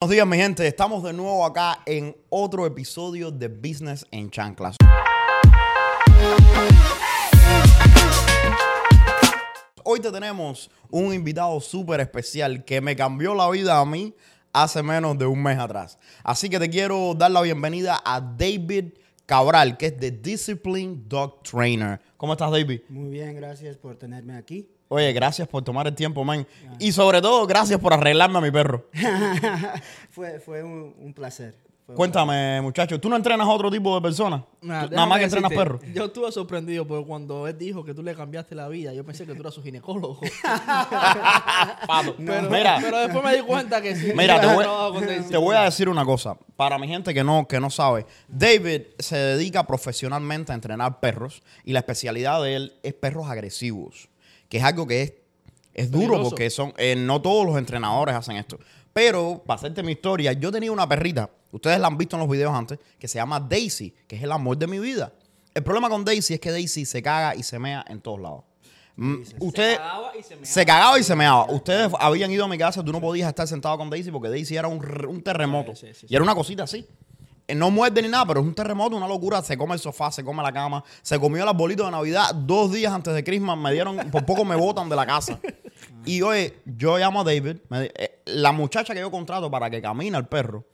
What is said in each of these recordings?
Buenos días, mi gente. Estamos de nuevo acá en otro episodio de Business en Chanclas. Hoy te tenemos un invitado súper especial que me cambió la vida a mí hace menos de un mes atrás. Así que te quiero dar la bienvenida a David Cabral, que es de Discipline Dog Trainer. ¿Cómo estás, David? Muy bien, gracias por tenerme aquí. Oye, gracias por tomar el tiempo, man. Y sobre todo, gracias por arreglarme a mi perro. fue fue un, un placer. Fue Cuéntame, muchacho, ¿tú no entrenas a otro tipo de personas? Nah, Nada más que entrenas perros. Yo estuve sorprendido porque cuando él dijo que tú le cambiaste la vida, yo pensé que tú eras su ginecólogo. Pato. pero, Mira, pero después me di cuenta que sí. Mira, te voy, te voy a decir una cosa. Para mi gente que no, que no sabe, David se dedica profesionalmente a entrenar perros y la especialidad de él es perros agresivos, que es algo que es, es duro Peligroso. porque son, eh, no todos los entrenadores hacen esto. Pero, para hacerte mi historia, yo tenía una perrita, ustedes la han visto en los videos antes, que se llama Daisy, que es el amor de mi vida. El problema con Daisy es que Daisy se caga y se mea en todos lados. Mm, Ustedes, Se cagaba y se meaba. se cagaba y se meaba. Ustedes habían ido a mi casa, tú no podías estar sentado con Daisy porque Daisy era un, un terremoto. Sí, sí, sí, y era una cosita así. No muerde ni nada, pero es un terremoto, una locura. Se come el sofá, se come la cama. Se comió el arbolito de Navidad dos días antes de Christmas. Me dieron, por poco me botan de la casa. Y oye, yo llamo a David. me eh, la muchacha que yo contrato para que camine al perro,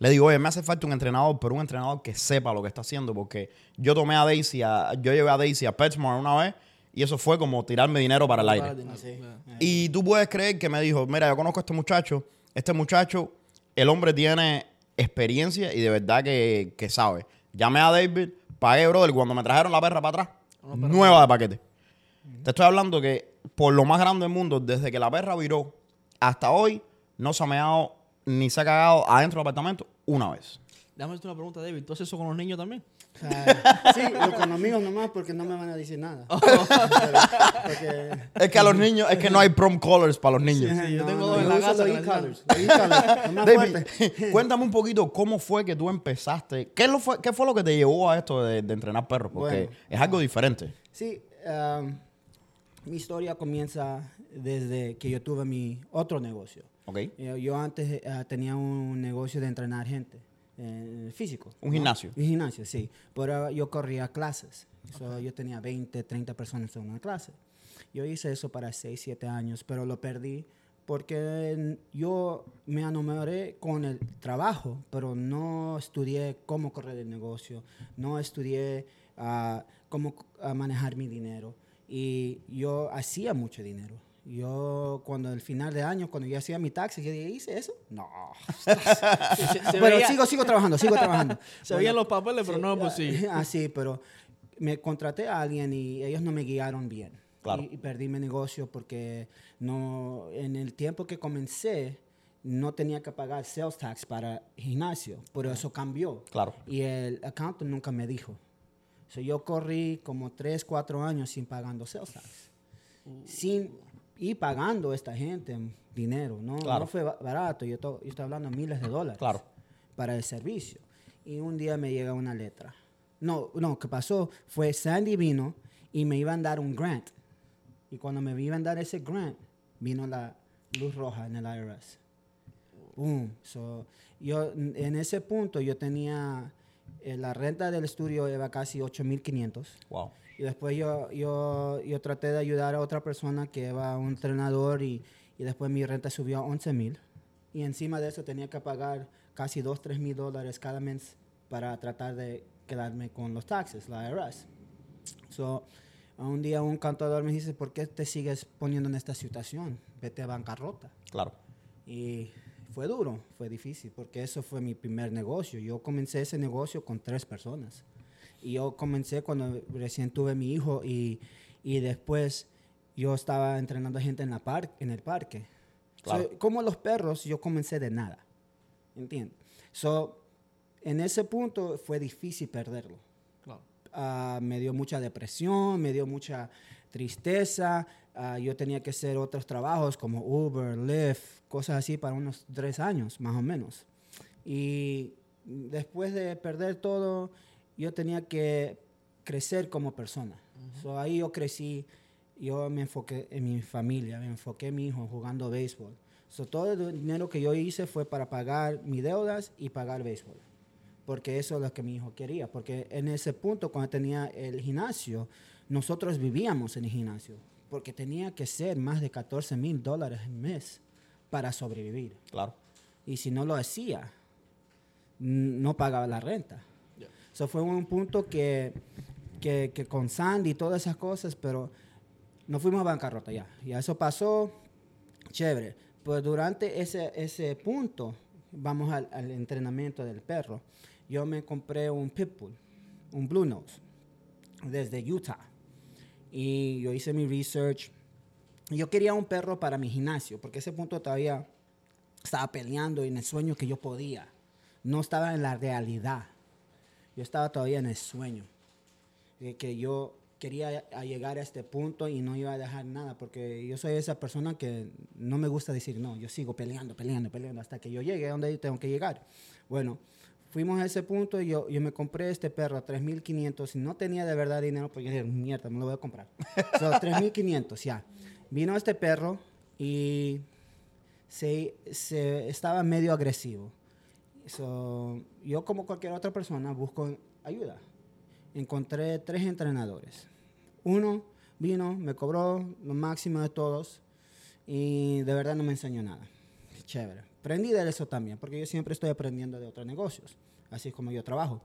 le digo, oye, me hace falta un entrenador, pero un entrenador que sepa lo que está haciendo. Porque yo tomé a Daisy, a- yo llevé a Daisy a PetSmart una vez. Y eso fue como tirarme dinero para el aire. Y tú puedes creer que me dijo, mira, yo conozco a este muchacho, este muchacho, el hombre tiene experiencia y de verdad que, que sabe. Llamé a David, pagué, brother, cuando me trajeron la perra para atrás, nueva de paquete. Te estoy hablando que por lo más grande del mundo, desde que la perra viró hasta hoy, no se ha meado ni se ha cagado adentro del apartamento una vez. Déjame hacerte una pregunta, David. ¿Tú haces eso con los niños también? O sea, sí, lo- con míos nomás porque no me van a decir nada. Pero- porque, Es que a los niños, es que no hay prom colors para los niños. Sí, yo no, tengo no, dos en la casa los e-colors, más David, cuéntame un poquito cómo fue que tú empezaste. ¿Qué, lo fue, qué fue lo que te llevó a esto de, de entrenar perros? Porque Bueno. es algo diferente. Sí, um, mi historia comienza desde que yo tuve mi otro negocio. ¿Ok? Eh, Yo antes eh, tenía un negocio de entrenar gente, eh, físico. Un gimnasio. Un gimnasio, sí. Pero yo corría clases. So, yo tenía 20, 30 personas en una clase. Yo hice eso para 6, 7 años, pero lo perdí porque yo me enamoré con el trabajo, pero no estudié cómo correr el negocio, no estudié ah, cómo ah, manejar mi dinero. Y yo hacía mucho dinero. Yo, cuando al final de año, cuando yo hacía mi taxi, yo dije, ¿hice eso? No. Pero veía- sigo, sigo trabajando, sigo trabajando. Se veían los papeles, pero no, pues sí. Ah, sí, pero me contraté a alguien y ellos no me guiaron bien. Claro. Y, y perdí mi negocio porque no, en el tiempo que comencé no tenía que pagar sales tax para gimnasio, pero eso cambió. Claro. Y el accountant nunca me dijo. So, yo corrí como 3, 4 años sin pagando sales tax. Sin, y pagando a esta gente dinero. No, Claro. no fue ba- barato. Yo, yo estoy hablando de miles de dólares Claro. para el servicio. Y un día me llega una letra. No, no, ¿qué pasó? Fue Sandy vino y me iban a dar un grant. Y cuando me iban a dar ese grant, vino la luz roja en el IRS. Boom. So, yo, en ese punto, yo tenía eh, la renta del estudio era casi 8.500. Wow. Y después yo, yo, yo traté de ayudar a otra persona que era un entrenador y, y después mi renta subió a 11 mil. Y encima de eso tenía que pagar casi 2, 3 mil dólares cada mes para tratar de quedarme con los taxes, la IRS. So, un día un cantador me dice, ¿por qué te sigues poniendo en esta situación? Vete a bancarrota. Claro. Y fue duro, fue difícil, porque eso fue mi primer negocio. Yo comencé ese negocio con tres personas. Y yo comencé cuando recién tuve mi hijo y, y después yo estaba entrenando gente en, la par- en el parque. Claro. So, como los perros, yo comencé de nada. ¿Entiendes? So, en ese punto fue difícil perderlo. Claro. Ah, me dio mucha depresión, me dio mucha tristeza. Ah, yo tenía que hacer otros trabajos como Uber, Lyft, cosas así para unos tres años, más o menos. Y después de perder todo, yo tenía que crecer como persona. So, ahí yo crecí, yo me enfoqué en mi familia, me enfoqué en mi hijo jugando béisbol. So, todo el dinero que yo hice fue para pagar mis deudas y pagar béisbol. Porque eso es lo que mi hijo quería. Porque en ese punto, cuando tenía el gimnasio, nosotros vivíamos en el gimnasio. Porque tenía que ser más de 14 mil dólares al mes para sobrevivir. Claro. Y si no lo hacía, no pagaba la renta. Eso fue un punto que, que, que con Sandy y todas esas cosas, pero nos fuimos a bancarrota ya. Y eso pasó, chévere. Pues durante ese, ese punto, vamos al, al entrenamiento del perro. Yo me compré un Pitbull, un Blue Nose, desde Utah. Y yo hice mi research. Yo quería un perro para mi gimnasio, porque ese punto todavía estaba peleando en el sueño que yo podía. No estaba en la realidad. Yo estaba todavía en el sueño. De que yo quería a llegar a este punto y no iba a dejar nada, porque yo soy esa persona que no me gusta decir no. Yo sigo peleando, peleando, peleando hasta que yo llegue a donde tengo que llegar. Bueno, fuimos a ese punto y yo, yo me compré este perro a 3.500 y no tenía de verdad dinero, porque yo dije, mierda, me lo voy a comprar. So, 3.500, ya. Vino este perro y se, se estaba medio agresivo. So, yo como cualquier otra persona busco ayuda. Encontré tres entrenadores. Uno vino, me cobró lo máximo de todos y de verdad no me enseñó nada. Chévere. Aprendí de eso también, porque yo siempre estoy aprendiendo de otros negocios, así es como yo trabajo.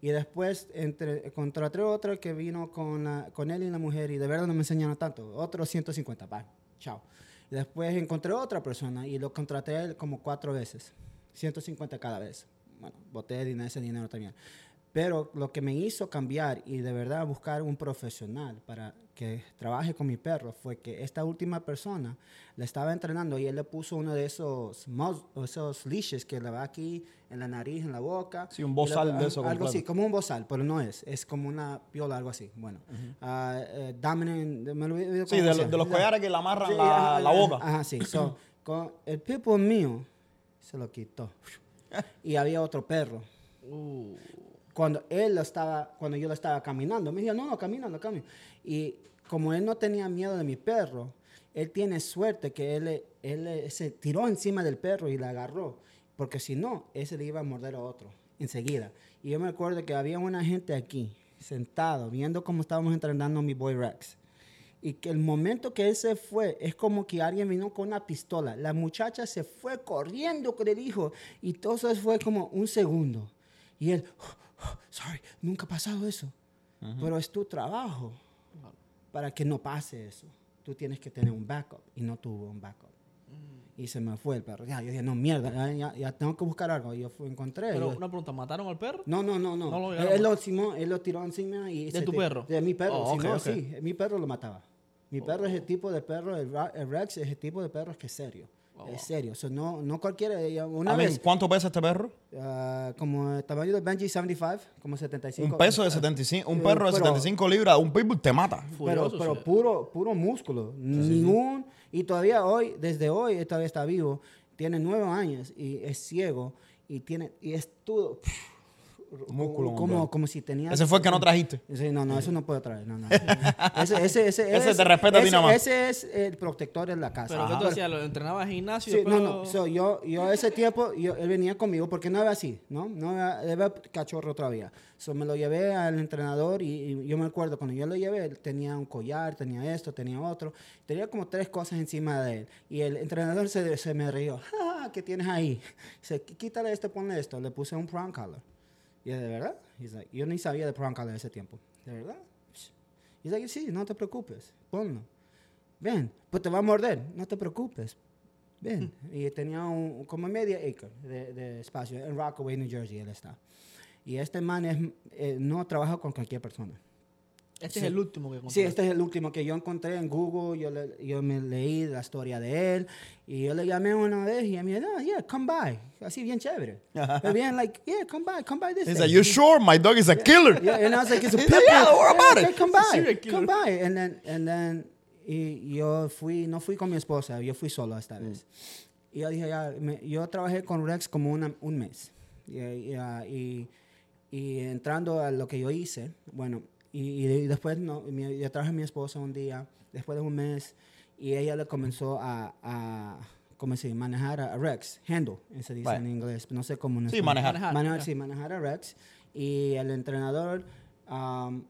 Y después entre, contraté otro que vino con, la- con él y la mujer y de verdad no me enseñaron tanto. Otro 150, bye, chao. Y después encontré otra persona y lo contraté como cuatro veces. 150 cada vez. Bueno, boté dinero, ese dinero también. Pero lo que me hizo cambiar y de verdad buscar un profesional para que trabaje con mi perro fue que esta última persona le estaba entrenando y él le puso uno de esos, esos leashes que le va aquí en la nariz, en la boca. Sí, un bozal de eso Algo completo. así, como un bozal, pero no es. Es como una piola, algo así. Bueno. Ah, eh, dominant, me olvidé Sí, de, lo- de los collares que le amarran Sí, la, la boca. Ajá, sí. So, con el pitbull mío se lo quitó. Y había otro perro. Cuando él lo estaba, cuando yo lo estaba caminando, me dijo, no, no, camina, no camina. Y como él no tenía miedo de mi perro, él tiene suerte que él, él se tiró encima del perro y la agarró. Porque si no, ese le iba a morder a otro enseguida. Y yo me acuerdo que había una gente aquí, sentado, viendo cómo estábamos entrenando a mi boy Rex. Y que el momento que él se fue, es como que alguien vino con una pistola. La muchacha se fue corriendo con el hijo. Y todo eso fue como un segundo. Y él, "Oh, sorry, nunca ha pasado eso. Pero es tu trabajo para que no pase eso. Tú tienes que tener un backup. Y no tuvo un backup. Y se me fue el perro. Ya, yo dije, no, mierda, ya, ya- ya tengo que buscar algo. Y yo fui, encontré. pero yo- una pregunta, ¿mataron al perro? no, no, no, no. No lo él, él lo, él lo tiró encima y... ¿De tu te- perro? De mi perro, Oh, ok, Simón, ok. sí. Mi perro lo mataba. Mi perro es el tipo de perro, el, el Rex es el tipo de perro que es serio. Oh, es serio. O sea, no, no cualquiera... ella- Una A ver, vez, ¿cuánto pesa este perro? ah, como el tamaño de Benji 75, como 75. Un peso de 75, un Eh, perro de pero- 75 libras, un pitbull te mata. Pero, Furioso, pero sí. puro, puro músculo. Ningún... Y todavía hoy, desde hoy, él todavía está vivo. Tiene nueve años y es ciego. Y, tiene, y es todo... Músculo, como, como si tenía... Ese fue el que no trajiste. Sí, no, no, eso no puedo traer. No, no. Ese, ese, ese, Ese te respeta a ti ese- nada más. Ese es el protector de la casa. Pero ¿qué Ajá. tú hacías? ¿Lo entrenabas en gimnasio? Sí, no, después no. lo- So, yo, yo ese tiempo, yo, él venía conmigo porque no era así, ¿no? No era, era cachorro todavía. So, me lo llevé al entrenador y, y yo me acuerdo cuando yo lo llevé, él tenía un collar, tenía esto, tenía otro. Tenía como tres cosas encima de él. Y el entrenador se, se me rió. "Ah, ¿Qué tienes ahí? Dice, "Quí- quítale esto, ponle esto. Le puse un prong collar. Y ¿de verdad? He's like, yo ni sabía de collar en ese tiempo. ¿De verdad? Y dice, sí, no te preocupes, ponlo. Ven, pues te va a morder, no te preocupes. Ven. Y tenía un, como media acre de, de espacio en Rockaway, New Jersey, él está. Y este man es, eh, no trabaja con cualquier persona. Este sí. es el último que Sí, encontré. este es el último que yo encontré en Google. Yo, le- yo me leí la historia de él. Y yo le llamé una vez y me dijo, no, yeah, come by. Así bien chévere. Pero bien, like, yeah, come by, come by this He day. said, you sure? My dog is a killer. Yeah, and I was like, it's a pit said, yeah, bull. don't worry about Yeah, it. Come by, come by. And then, and then, y yo fui, no fui con mi esposa, yo fui solo esta vez. Y yo dije, ya, me- yo trabajé con Rex como una- un mes. Y, y, ah, y- y entrando a lo que yo hice, bueno, y, y después no, mi- yo traje a mi esposa un día, después de un mes, y ella le comenzó a, a ¿cómo se dice? Manejar a, Rex, handle, se dice Right. en inglés, no sé cómo en Sí, manejar. Manejar. Sí, manejar a Rex. Y el entrenador, um,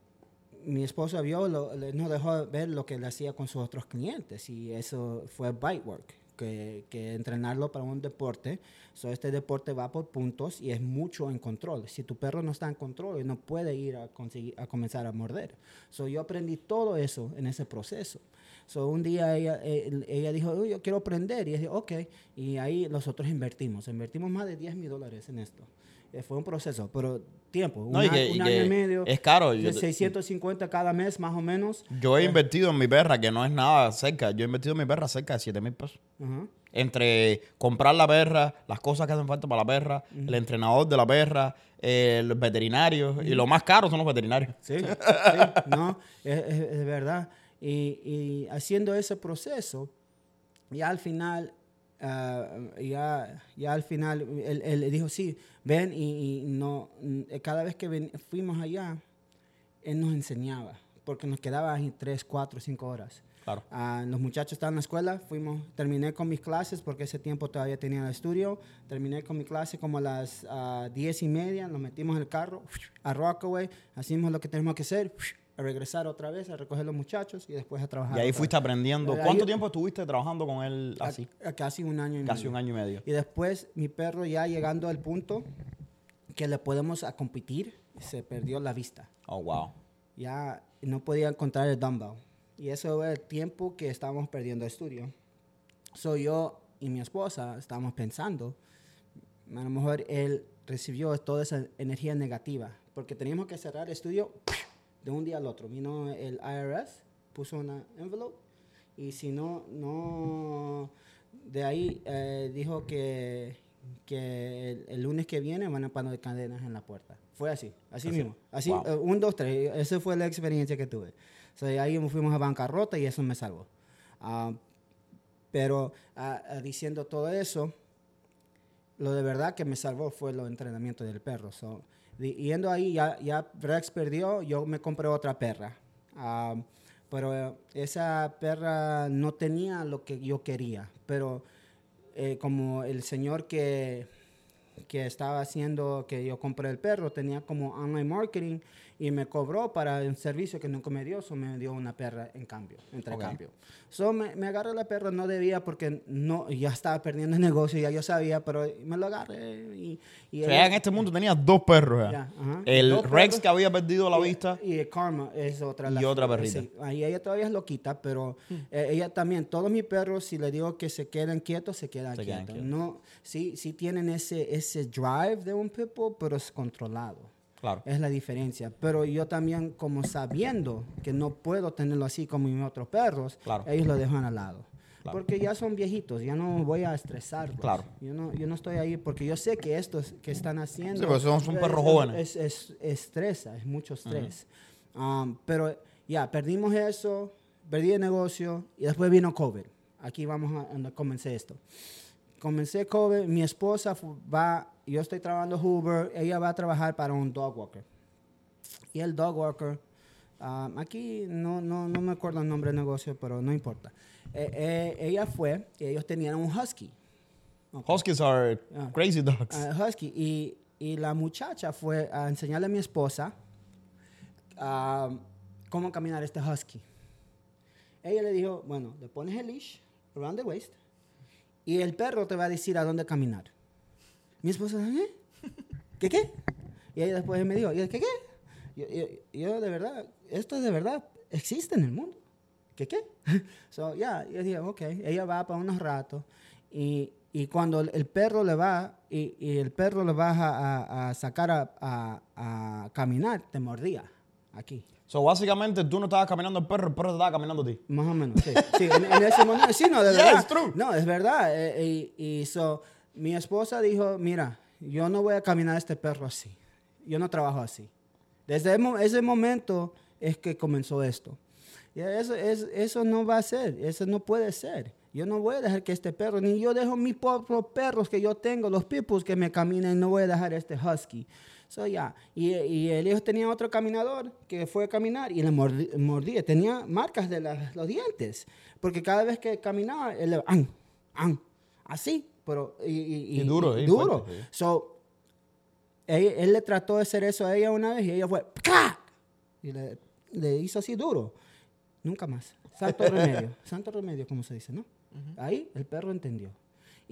mi esposa vio, lo- no dejó ver lo que le hacía con sus otros clientes. Y eso fue bite work, que, que entrenarlo para un deporte. So, este deporte va por puntos y es mucho en control. Si tu perro no está en control, no puede ir a, conseguir, a comenzar a morder. So, yo aprendí todo eso en ese proceso. So, un día ella, ella dijo, "Uy, yo quiero aprender. Y dije, ok. Y ahí nosotros invertimos. Invertimos más de 10 mil dólares en esto. Eh, fue un proceso, pero tiempo. No, un, y que- y año y medio. es caro. de Yo- 650 cada mes, más o menos. Yo he invertido en mi perra, que no es nada cerca. Yo he invertido en mi perra cerca de 7 mil pesos. Entre comprar la perra, las cosas que hacen falta para la perra, el entrenador de la perra, eh, los veterinarios. Y lo más caro son los veterinarios. Sí, sí, no, es, es- es verdad. Y, y haciendo ese proceso, ya al final, ah, ya, ya al final, él, él dijo, sí, ven y, y no, mm, cada vez que ven- fuimos allá, él nos enseñaba, porque nos quedaba ahí tres, cuatro, cinco horas. Claro. Ah, los muchachos estaban en la escuela, fuimos, terminé con mis clases porque ese tiempo todavía tenía el estudio. Terminé con mi clase como a las ah, diez y media, nos metimos en el carro a Rockaway, hicimos lo que tenemos que hacer, a regresar otra vez, a recoger los muchachos y después a trabajar. Y ahí fuiste vez. aprendiendo. Ahí- ¿Cuánto tiempo estuviste trabajando con él A- así? a casi un año y Casi medio. un año y medio. Y después mi perro ya llegando al punto que le podemos a competir, se perdió la vista. Oh, wow. ya no podía encontrar el dumbbell. Y eso era el tiempo que estábamos perdiendo el estudio. So yo y mi esposa estábamos pensando, a lo mejor él recibió toda esa energía negativa, porque teníamos que cerrar el estudio de un día al otro. Vino el IRS, puso una envelope, y si no, no, de ahí eh, dijo que, que el, el lunes que viene van a poner cadenas en la puerta. Fue así, así, mismo. Así, Wow. eh, un, dos, tres. Esa fue la experiencia que tuve. So, ahí fuimos a bancarrota y eso me salvó. Ah, pero ah, diciendo todo eso, lo de verdad que me salvó fue los entrenamientos del perro. So, yendo ahí, ya, ya Rex perdió, yo me compré otra perra. Ah, pero eh, esa perra no tenía lo que yo quería. Pero eh, como el señor que, que estaba haciendo que yo compré el perro tenía como online marketing y me cobró para un servicio que nunca me dio, so me dio una perra en cambio, entre cambio. So me, me agarré la perra, no debía porque no, ya estaba perdiendo el negocio, ya yo sabía, pero me lo agarré y... y O sea, en este mundo tenías dos perros. ya. Ya, ajá. El Dos Rex perros. que había perdido la Y- vista. Y, el Karma es otra. Y otra perrita. Sí, ahí ella todavía es loquita, pero eh, ella también, todos mis perros, si le digo que se quedan quietos, se quedan Se quedan quietos. quietos. No, sí, sí tienen ese, ese drive de un pitbull, pero es controlado. Claro. Es la diferencia. Pero yo también, como sabiendo que no puedo tenerlo así como mis otros perros, Claro. ellos lo dejan al lado. Claro. Porque ya son viejitos, ya no voy a estresarlos. Claro. Yo no, yo no estoy ahí porque yo sé que estos que están haciendo... Sí, pues son- son es- perros es- jóvenes. Es, es- estresa, es mucho estrés. Um, pero ya, perdimos eso, perdí el negocio y después vino COVID. Aquí vamos a donde comencé esto. Comencé COVID, mi esposa va, yo estoy trabajando Hoover, ella va a trabajar para un dog walker. Y el dog walker, um, aquí no, no, no me acuerdo el nombre del negocio, pero no importa. Eh, eh, ella fue, y ellos tenían un husky. Huskies are Ah. crazy dogs. Ah, husky. Y, y la muchacha fue a enseñarle a mi esposa ah, cómo caminar este husky. Ella le dijo, bueno, le pones el leash around the waist y el perro te va a decir a dónde caminar. Mi esposa, ¿eh? ¿Qué qué? Y ella después me dijo, ¿qué qué? Yo, yo- yo, de verdad, esto de verdad existe en el mundo. ¿Qué qué? So, ya, yo dije, ok, ella va para unos ratos y, y cuando el, perro le va y, y el perro le vas a, a- a sacar a- a caminar, te mordía aquí. So, básicamente, tú no estabas caminando el perro, el perro te estaba caminando a ti. Más o menos, sí. Sí, en, en ese momento, sí, no, de Yeah, verdad. true. No, es verdad. eh, y, y so, mi esposa dijo, mira, yo no voy a caminar a este perro así. Yo no trabajo así. Desde ese momento es que comenzó esto. Y eso, es, eso no va a ser, eso no puede ser. Yo no voy a dejar que este perro, ni yo dejo mis propios perros que yo tengo, los pipus que me caminen, no voy a dejar este husky. So, ya. Y, y el hijo tenía otro caminador que fue a caminar y le mordía. Tenía marcas de las- los dientes. Porque cada vez que caminaba, él le... "An, an, así, pero y, y- Y duro, y duro. fuerte. So, él, él le trató de hacer eso a ella una vez y ella fue ¡ca! y le, le hizo así duro. Nunca más. Santo remedio. Santo remedio, como se dice, ¿no? Ahí el perro entendió.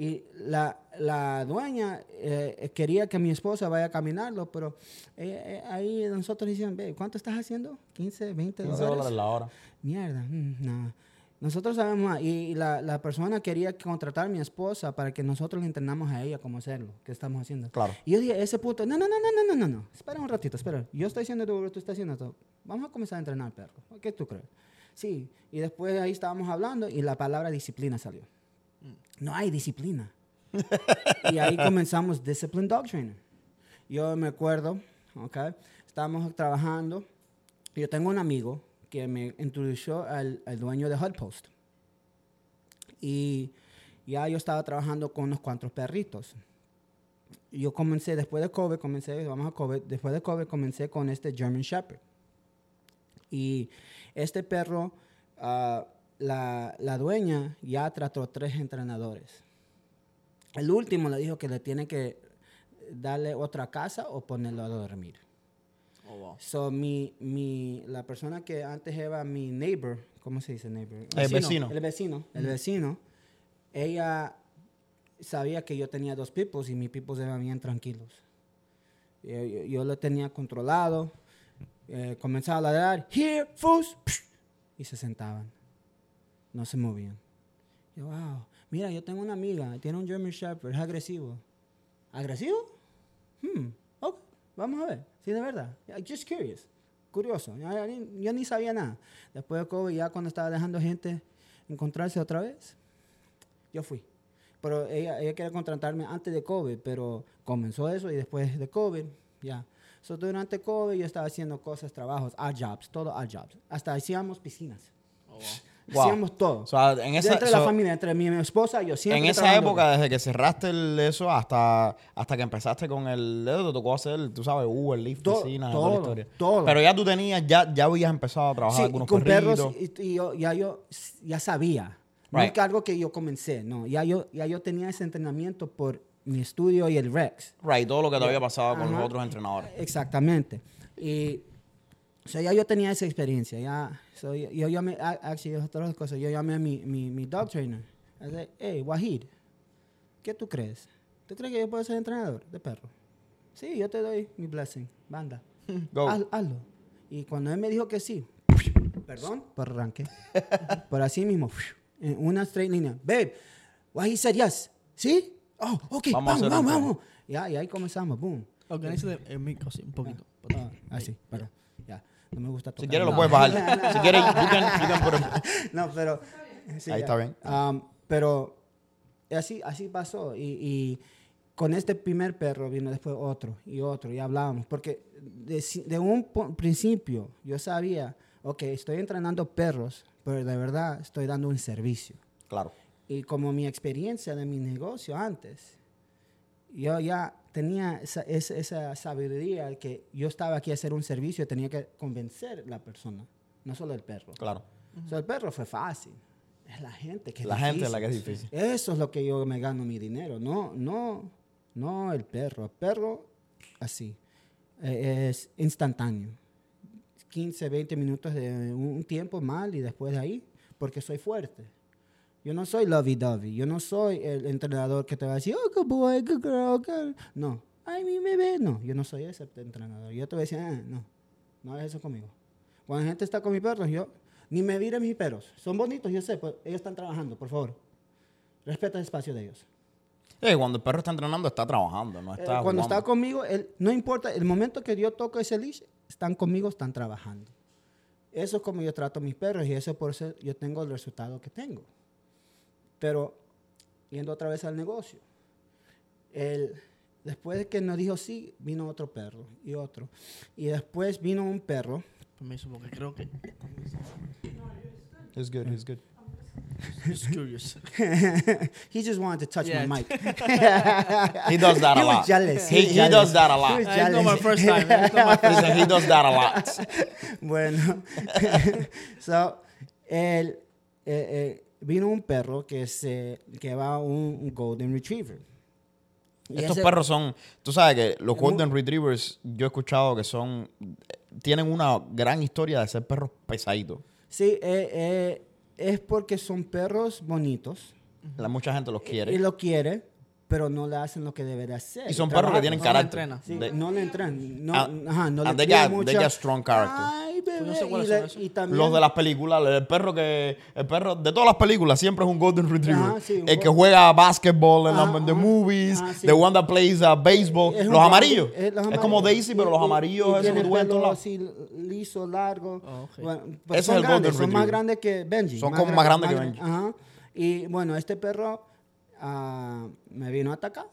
Y la, la dueña eh, eh, quería que mi esposa vaya a caminarlo, pero eh, eh ahí nosotros decían, ve, ¿cuánto estás haciendo? 15, 20 15 dólares. la hora. Mierda, mm, no. Nosotros sabemos, ah, y la, la, persona quería contratar a mi esposa para que nosotros le entrenamos a ella cómo hacerlo, que estamos haciendo. Claro. Y yo dije, ese puto, no, no, no, no, no, no, no, espera un ratito, espera. Yo estoy haciendo tú estás haciendo todo. Vamos a comenzar a entrenar, perro. ¿Qué tú crees? Sí. Y después ahí estábamos hablando y la palabra disciplina salió. No hay disciplina. y ahí comenzamos Discipline Dog Trainer. Yo me acuerdo, ¿ok? Estábamos trabajando. Yo tengo un amigo que me introdujo al, al dueño de Hut Post. Y ya yo estaba trabajando con unos cuantos perritos. Yo comencé, después de COVID, comencé, vamos a COVID, después de COVID comencé con este German Shepherd. Y este perro, ah, la, la dueña ya trató tres entrenadores. El último le dijo que le tiene que darle otra casa o ponerlo a dormir. Oh, wow. So, mi, mi, la persona que antes era mi neighbor, ¿cómo se dice neighbor? El vecino. El vecino, el vecino, ella sabía que yo tenía dos pipos y mis pipos eran bien tranquilos. Yo, yo, yo lo tenía controlado, eh, comenzaba a ladrar, here, fus, y se sentaban. No se movían. Yo, wow, mira, yo tengo una amiga, tiene un German Shepherd, es agresivo. ¿Agresivo? Hmm, ok, vamos a ver. Sí, de verdad. Just curious. Curioso. Yo, yo yo ni sabía nada. Después de COVID, ya cuando estaba dejando gente encontrarse otra vez, yo fui. Pero ella, ella quería contratarme antes de COVID, pero comenzó eso y después de COVID, ya. So, durante COVID yo estaba haciendo cosas, trabajos, odd jobs, todo odd jobs. Hasta hacíamos piscinas. Oh, wow. Wow. Hacíamos todo. O sea, en esa, Dentro de la familia, entre mi, mi esposa yo siempre en esa época, desde que cerraste el- eso hasta, hasta que empezaste con el dedo, te tocó hacer, tú sabes, Uber, Lyft, To- piscina, todo, toda la historia. todo. Pero ya tú tenías, ya, ya habías empezado a trabajar Sí, algunos con perritos. perros y, y yo ya yo ya sabía. No Right. es que algo que yo comencé, no. Ya yo, ya yo tenía ese entrenamiento por mi estudio y el Rex. Right, todo lo que te había pasado con los otros entrenadores. Exactamente. Y o sea, ya yo tenía esa experiencia. Ya, so, yo, yo llamé, a- actually, otras cosas. Yo llamé a mi, mi, mi dog trainer. I said, hey, Wahid, ¿qué tú crees? ¿Tú crees que yo puedo ser entrenador de perro? Sí, yo te doy mi blessing. Banda. Go. Haz- hazlo. Y cuando él me dijo que sí, perdón por arranque, por así mismo, en una straight línea, babe, Wahid said yes. ¿Sí? Oh, ok, Vamos vamos, vamos, vamos. Ya, y ahí comenzamos, boom. Organiza el mic así, un poquito. Ah, así, pero ya. No me gusta tocar. Si quieres lo puedes bajar. si quieres, you can, you can put it- no, pero. sí, Ahí ya. está bien. Um, pero así, así pasó. Y, y con este primer perro vino después otro y otro. Y hablábamos. Porque de, de un principio yo sabía, ok, estoy entrenando perros, pero de verdad estoy dando un servicio. Claro. Y como mi experiencia de mi negocio antes, yo ya tenía esa, esa, esa sabiduría que yo estaba aquí a hacer un servicio y tenía que convencer a la persona, no solo el perro. Claro. O sea, el perro fue fácil. Es la gente que es La gente es la difícil. que es difícil. Eso es lo que yo me gano mi dinero. No, no, no el perro. El perro, así. eh, es instantáneo. 15, 20 minutos de un tiempo mal y después de ahí, porque soy fuerte. Yo no soy lovey-dovey. Yo no soy el entrenador que te va a decir, oh, good boy, good girl, good. No. Ay, mi bebé. No, yo no soy ese entrenador. Yo te voy a decir, "Ah, no, no hagas eso conmigo. Cuando la gente está con mis perros, yo ni me vire mis perros. Son bonitos, yo sé, pero ellos están trabajando, por favor. Respeta el espacio de ellos. Eh, cuando el perro está entrenando, está trabajando, no Eh, está cuando está conmigo, él, no importa, el momento que yo toco ese leash, están conmigo, están trabajando. Eso es como yo trato a mis perros y eso por eso yo tengo el resultado que tengo. Pero, yendo otra vez al negocio, el, después de que nos dijo sí, vino otro perro y otro. Y después vino un perro. Permiso, porque creo que. It's good, it's good. Just curious. he just wanted to touch Yeah. my mic. He does that He a was lot. jealous. He, He was he jealous. does that a He lot. was it's not my first time. Listen, he does that a lot. Bueno, so, el, eh, eh, vino un perro que se que va un, un golden retriever. Y Estos ese- perros son, tú sabes que los Golden Retrievers, yo he escuchado que son, tienen una gran historia de ser perros pesaditos. Sí, eh, eh, es porque son perros bonitos La- mucha gente los quiere. y lo quiere, pero no le hacen lo que debería hacer. Y son perros que tienen no carácter. Sí, no le entran. No, And- ajá, no le and they crían got- mucho. they got strong character. Ay, bebé. Pues no sé y, le- y también, Los de las películas, el perro que, el perro de todas las películas siempre es un Golden Retriever. Ajá, sí, un el que juega basketball en, Ajá, la- en the movies, Ajá, sí. the one that plays uh, baseball. Es un los amarillos. es Es, como. Daisy, pero Y- los amarillos, todos lados. así liso, largo. Ah, ok. Bueno, Ese pero es son el Golden grandes, son más Retriever. grandes que Benji. Son como más grandes que Benji. Ajá. Y bueno, este perro ah, me vino a atacar.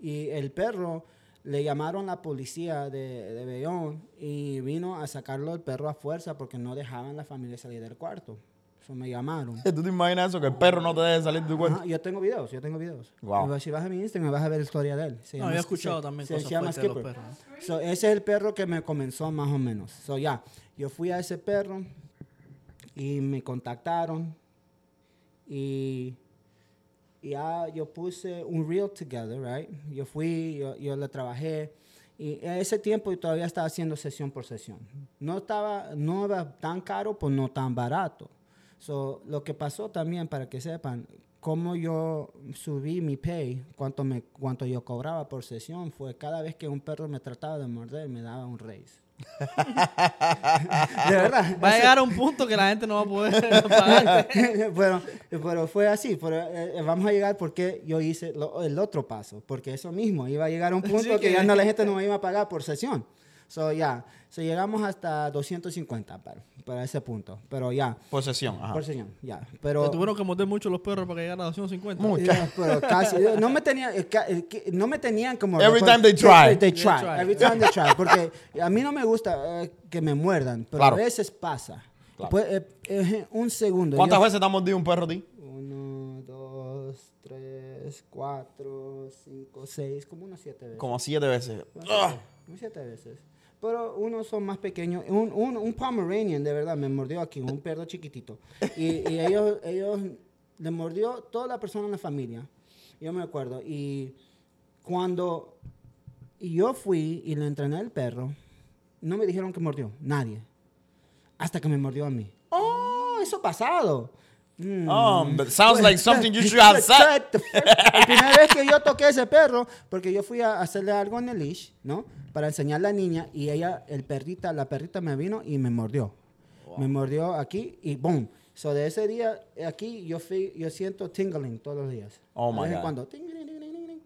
Y el perro le llamaron la policía de, de Bayonne y vino a sacarlo el perro a fuerza porque no dejaban la familia salir del cuarto. Eso me llamaron. ¿Tú te imaginas eso? Que el perro no te deje salir de tu cuarto. Ajá, yo tengo videos, yo tengo videos. Wow. Si vas a mi Instagram vas a ver la historia de él. Se No, llama- había escuchado se- también se- cosas se llama de los Skipper. perros. So, ese es el perro que me comenzó más o menos. So, ya, yo fui a ese perro y me contactaron y ya yo puse un reel together, right? Yo fui, yo, yo le trabajé y a ese tiempo yo todavía estaba haciendo sesión por sesión. No estaba, no era tan caro, pues no tan barato. So, lo que pasó también, para que sepan, cómo yo subí mi pay, cuánto, me, cuánto yo cobraba por sesión, fue cada vez que un perro me trataba de morder, me daba un raise. De verdad. Va a llegar a un punto que la gente no va a poder pagarte. bueno, pero fue así. Pero, eh, vamos a llegar porque yo hice lo- el otro paso. Porque eso mismo, iba a llegar a un punto Sí, que que- ya no la gente no me iba a pagar por sesión. So, ya, so, llegamos hasta 250 para, para ese punto. Pero ya, Posesión. Ajá. por sesión, ya. Te Pero, tuvieron que morder mucho los perros para que llegara a 250. Mucho. pero casi, no me, tenía, eh, eh, no me tenían como... Every time they try. They, They try. try. Every time they try. Porque a mí no me gusta eh, que me muerdan, pero Claro. a veces pasa. Claro. Pues, eh, eh, un segundo. ¿Cuántas yo- veces te ha mordido un perro a ti? Uno, dos, tres, cuatro, cinco, seis, como unas siete veces. Como siete veces. Como ¡Ah! siete, como siete veces. Pero unos son más pequeños. Un, un, un Pomeranian, de verdad, me mordió aquí, un perro chiquitito. Y, y ellos, ellos le mordió toda la persona en la familia. Yo me acuerdo. Y cuando yo fui y le entrené al perro, no me dijeron que mordió, nadie. Hasta que me mordió a mí. ¡Oh, eso pasado! Mm. Oh, but sounds like something you should have said. La primera vez que yo toqué a ese perro, porque yo fui a hacerle algo en el leash, ¿no? Para enseñar a la niña y ella, el perrita, la perrita me vino y me mordió. Me mordió aquí y boom. So de ese día aquí yo fui, yo siento tingling todos los días. Oh, A my en God. cuando. ting, ting, ting.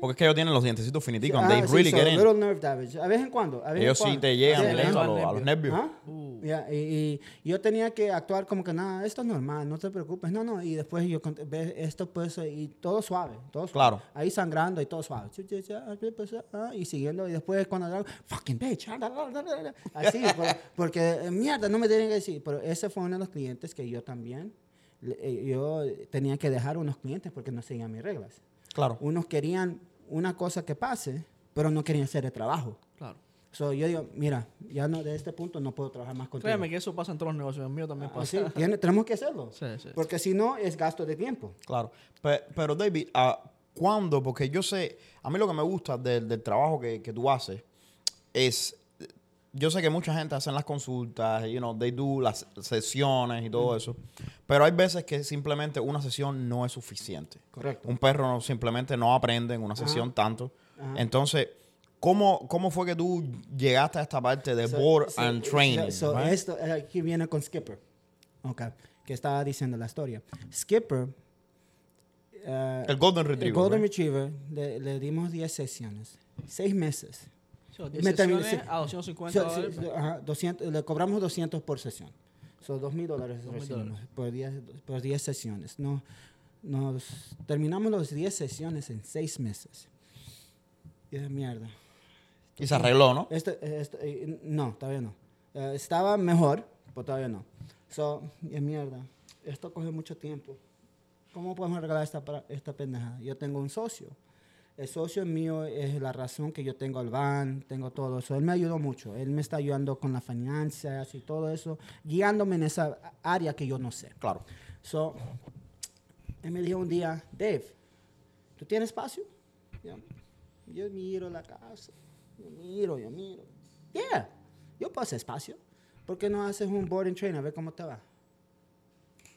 Porque es que ellos tienen los dientecitos finiticos. Ah, they sí, really so, get in. little nerve damage. A vez en cuando. A vez en Ellos sí cuando. te llegan Sí, directo ajá. a, los- a los nervios. ¿Ah? Ya, y, y yo tenía que actuar como que nada, esto es normal, no te preocupes, no, no, y después yo ve esto pues, y todo suave, todo suave. Claro. Ahí sangrando y todo suave. Ah, Y siguiendo, y después cuando hago, fucking bitch, así, por- porque eh, mierda, no me tienen que decir, pero ese fue uno de los clientes que yo también, eh, yo tenía que dejar unos clientes porque no seguían mis reglas. Claro. Unos querían una cosa que pase, pero no querían hacer el trabajo. Claro. So, yo digo, mira, ya no, de este punto no puedo trabajar más contigo. Créeme que eso pasa en todos los negocios. El mío también Ah, pasa. sí, tiene- tenemos que hacerlo. Sí, sí. Porque si no, es gasto de tiempo. Claro. Pe- Pero, David, ah, ¿cuándo? Porque yo sé, a mí lo que me gusta del, del trabajo que, que tú haces es, yo sé que mucha gente hace las consultas, you know, they do las sesiones y todo eso, pero hay veces que simplemente una sesión no es suficiente. Correcto. Un perro no- simplemente no aprende en una sesión tanto. Ajá. Entonces, ¿cómo, ¿cómo fue que tú llegaste a esta parte de So- board so- and training? so- so right? esto eh, aquí viene con Skipper. Ok. Que estaba diciendo la historia. Skipper. eh, el Golden el Retriever. Golden right? Retriever, le, le dimos 10 sesiones. 6 meses. Sí, 10 Me terminé- sesiones sí. a 250 So- dólares. so- ajá, 200, le cobramos 200 por sesión. Son 2 mil dólares 2,000 recibimos dólares. por 10, por 10 sesiones. No, nos terminamos los 10 sesiones en 6 meses. Y de mierda. Y se arregló, ¿no? Este, este, eh, no, todavía no. Eh, estaba mejor, pero todavía no. So, y mierda, esto coge mucho tiempo. ¿Cómo podemos arreglar esta, esta pendejada? Yo tengo un socio. El socio mío es la razón que yo tengo el van, tengo todo eso. Él me ayudó mucho. Él me está ayudando con las finanzas y todo eso, guiándome en esa área que yo no sé. Claro. So, él me dijo un día, Dave, ¿tú tienes espacio? Yo, yo miro la casa, yo miro, yo miro. Yeah, yo puedo hacer espacio. ¿Por qué no haces un board and train a ver cómo te va?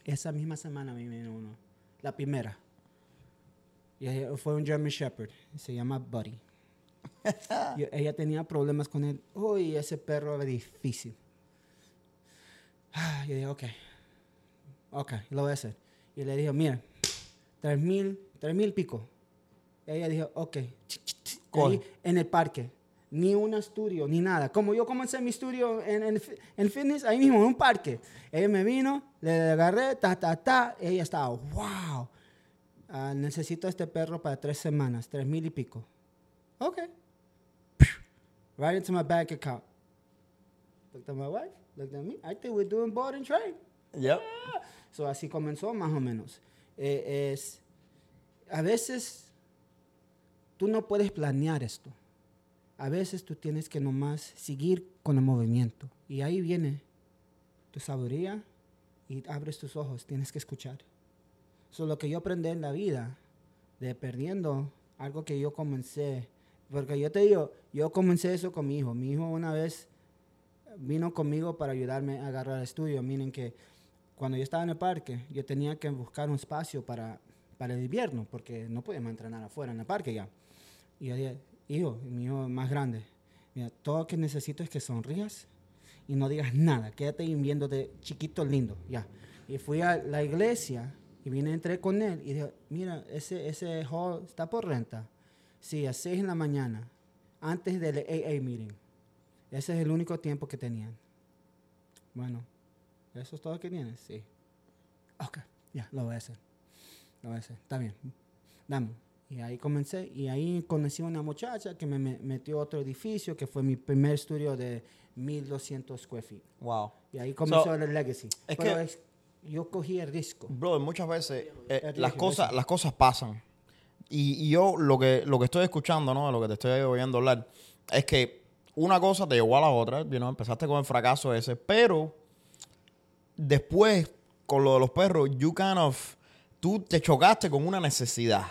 Esa misma semana me vino uno, la primera. Y fue un German Shepherd, se llama Buddy. Y ella tenía problemas con él. Uy, ese perro era difícil. Ah, Yo dije, ok, ok, lo voy a hacer. Y le dije, mira, tres mil, tres mil pico. Ella dijo, ok, ahí en el parque. Ni un estudio, ni nada. Como yo comencé mi estudio en, en, en fitness, ahí mismo, en un parque. Ella me vino, le agarré, ta, ta, ta. Ella estaba, wow. Ah, necesito este perro para tres semanas, tres mil y pico. Ok. Right into my bank account. Looked at my wife, looked at me. I think we're doing board and train. Yep. So, así comenzó más o menos. Eh, es, a veces tú no puedes planear esto. A veces tú tienes que nomás seguir con el movimiento. Y ahí viene tu sabiduría y abres tus ojos. Tienes que escuchar. So, lo que yo aprendí en la vida, de perdiendo algo que yo comencé. Porque yo te digo, yo comencé eso con mi hijo. Mi hijo una vez vino conmigo para ayudarme a agarrar estudio. Miren que cuando yo estaba en el parque, yo tenía que buscar un espacio para, para el invierno, porque no podíamos entrenar afuera en el parque ya. Y yo dije, hijo, mi hijo más grande, mira, todo lo que necesito es que sonrías y no digas nada, quédate viéndote chiquito, lindo, ya. Y fui a la iglesia y vine, entré con él y dije, mira, ese, ese hall está por renta. Sí, a 6 en la mañana, antes del AA meeting. Ese es el único tiempo que tenían. Bueno, ¿eso es todo que tienes? Sí. Ok, ya, lo voy a hacer. Lo voy a hacer. Está bien. Dame. Y ahí comencé. Y ahí conocí a una muchacha que me, me metió a otro edificio, que fue mi primer estudio de 1200 square feet. Wow. Y ahí comenzó So, el legacy. es Pero que- es- yo cogí el riesgo. Brother, muchas veces eh, las, cosas, las cosas pasan. Y, y yo lo que, lo que estoy escuchando, ¿no? Lo que te estoy oyendo hablar, es que una cosa te llevó a la otra. you know, empezaste con el fracaso ese, pero después, con lo de los perros, you kind of, tú te chocaste con una necesidad.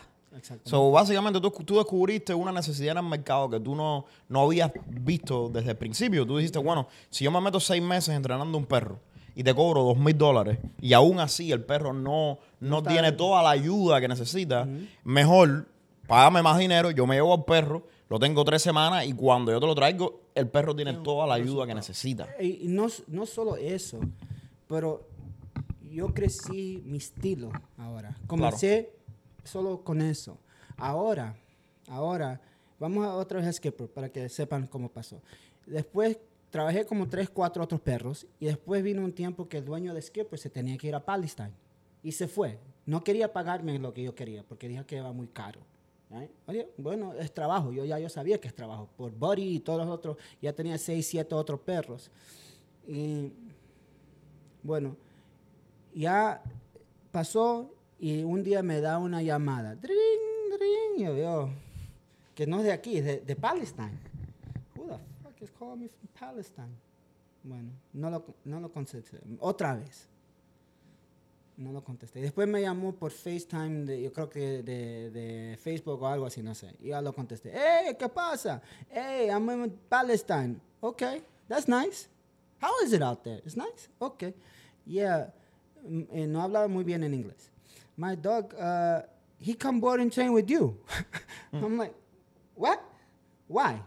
So, básicamente tú, tú descubriste una necesidad en el mercado que tú no, no habías visto desde el principio. Tú dijiste, bueno, si yo me meto seis meses entrenando un perro y te cobro dos mil dólares y aún así el perro no, no tiene toda la ayuda que necesita, mejor págame más dinero, yo me llevo al perro, lo tengo tres semanas y cuando yo te lo traigo, el perro tiene toda la ayuda que necesita. Y y no, no solo eso, pero yo crecí mi estilo ahora. Comencé solo con eso. Ahora, ahora, vamos a otra vez a Skipper para que sepan cómo pasó. Después trabajé como tres, cuatro otros perros y después vino un tiempo que el dueño de Skipper se tenía que ir a Palestine y se fue. No quería pagarme lo que yo quería porque dijo que era muy caro. Oye, bueno, es trabajo. Yo ya yo sabía que es trabajo. Por Buddy y todos los otros, ya tenía seis, siete otros perros. Y bueno, ya pasó y un día me da una llamada. Dring, dring. Yo veo que no es de aquí, es de, de Palestine. Who the fuck is calling me from Palestine? Bueno, no lo, no lo contesté. Otra vez. No lo contesté. Después me llamó por FaceTime, de, yo creo que de, de Facebook o algo así, no sé. Y ya lo contesté. Hey, ¿qué pasa? Hey, I'm in Palestine. Okay, that's nice. How is it out there? It's nice? Okay. Yeah. Mm, eh, no hablaba muy bien en inglés. My dog, uh, he come board and train with you. I'm like, what? Why?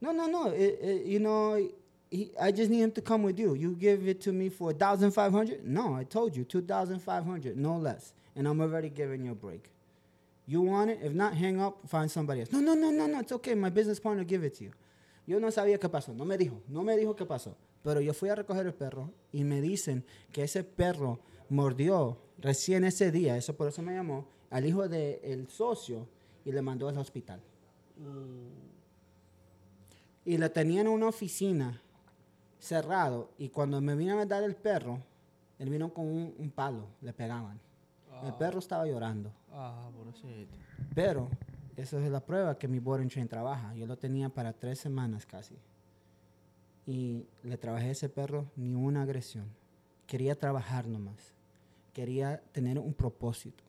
No, no, no. It, it, you know, he, I just need him to come with you. You give it to me for thousand five hundred? No, I told you two thousand five hundred, no less. And I'm already giving you a break. You want it? If not, hang up. Find somebody else. No, no, no, no, no. It's okay. My business partner give it to you. Yo no sabía qué pasó. No me dijo. No me dijo qué pasó. Pero yo fui a recoger el perro y me dicen que ese perro mordió recién ese día. Eso por eso me llamó al hijo del socio y le mandó al hospital. Y le tenían en una oficina cerrado y cuando me vino a dar el perro, él vino con un, un palo, le pegaban. El perro estaba llorando. Ah, pobrecito. Pero esa es la prueba que mi board and train trabaja. Yo lo tenía para tres semanas casi. Y le trabajé a ese perro ni una agresión. Quería trabajar nomás. Quería tener un propósito.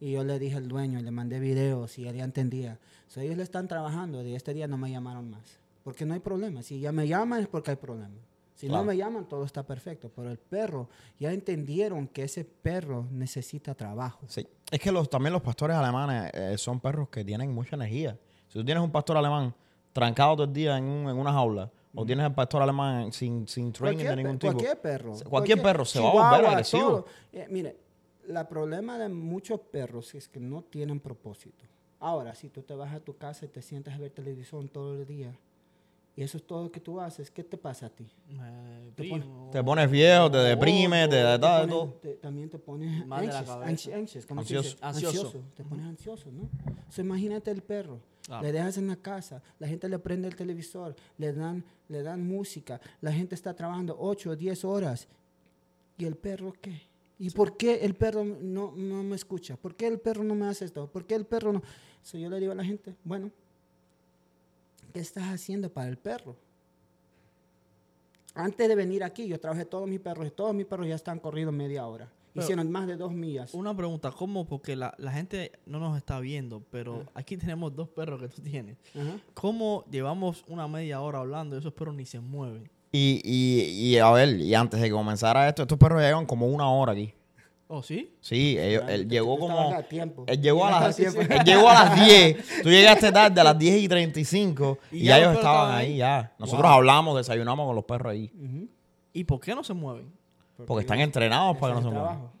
Y yo le dije al dueño, le mandé videos y él ya entendía. So, ellos le están trabajando y este día no me llamaron más. Porque no hay problema. Si ya me llaman es porque hay problema. Si Claro. no me llaman, todo está perfecto. Pero el perro, ya entendieron que ese perro necesita trabajo. Sí. Es que los, también los pastores alemanes eh, son perros que tienen mucha energía. Si tú tienes un pastor alemán trancado todo el día en, un- en una jaula, o tienes el pastor alemán sin, sin training de ningún tipo. cualquier perro. Cualquier perro se va a volver agresivo. Eh, mire, el problema de muchos perros es que no tienen propósito. Ahora, si tú te vas a tu casa y te sientas a ver televisión todo el día, y eso es todo lo que tú haces, ¿qué te pasa a ti? Eh, Te pones viejo, te deprimes, te da todo. te- también te pones anxious, cabeza. anxi- anxious, ¿cómo se Ansioso. dice? Ansioso. Te pones ansioso, ¿no? So, imagínate el perro. Ah. Le dejas en la casa, la gente le prende el televisor, le dan, le dan música, la gente está trabajando 8 o 10 horas. ¿Y el perro qué? ¿Y por qué el perro no, no me escucha? ¿Por qué el perro no me hace esto? ¿Por qué el perro no? So, yo le digo a la gente, bueno, ¿qué estás haciendo para el perro? Antes de venir aquí, yo trabajé todos mis perros y todos mis perros ya están corridos media hora. Pero- Hicieron más de dos millas. Una pregunta, ¿cómo? Porque la, la gente no nos está viendo, pero aquí tenemos dos perros que tú tienes. ¿Cómo llevamos una media hora hablando y esos perros ni se mueven? Y, y, y a ver, y antes de que comenzara esto, estos perros llevan como una hora aquí. ¿Oh, sí? Sí, ellos- él llegó como... a tiempo. Él llegó a las, él llegó a las 10. Tú llegaste tarde a las 10 y 35 y, Y ya ellos estaban ahí ahí. ya. Nosotros Wow. hablamos, desayunamos con los perros ahí. ¿Y por qué no se mueven? Porque están entrenados para que es no el se muevan. trabajo.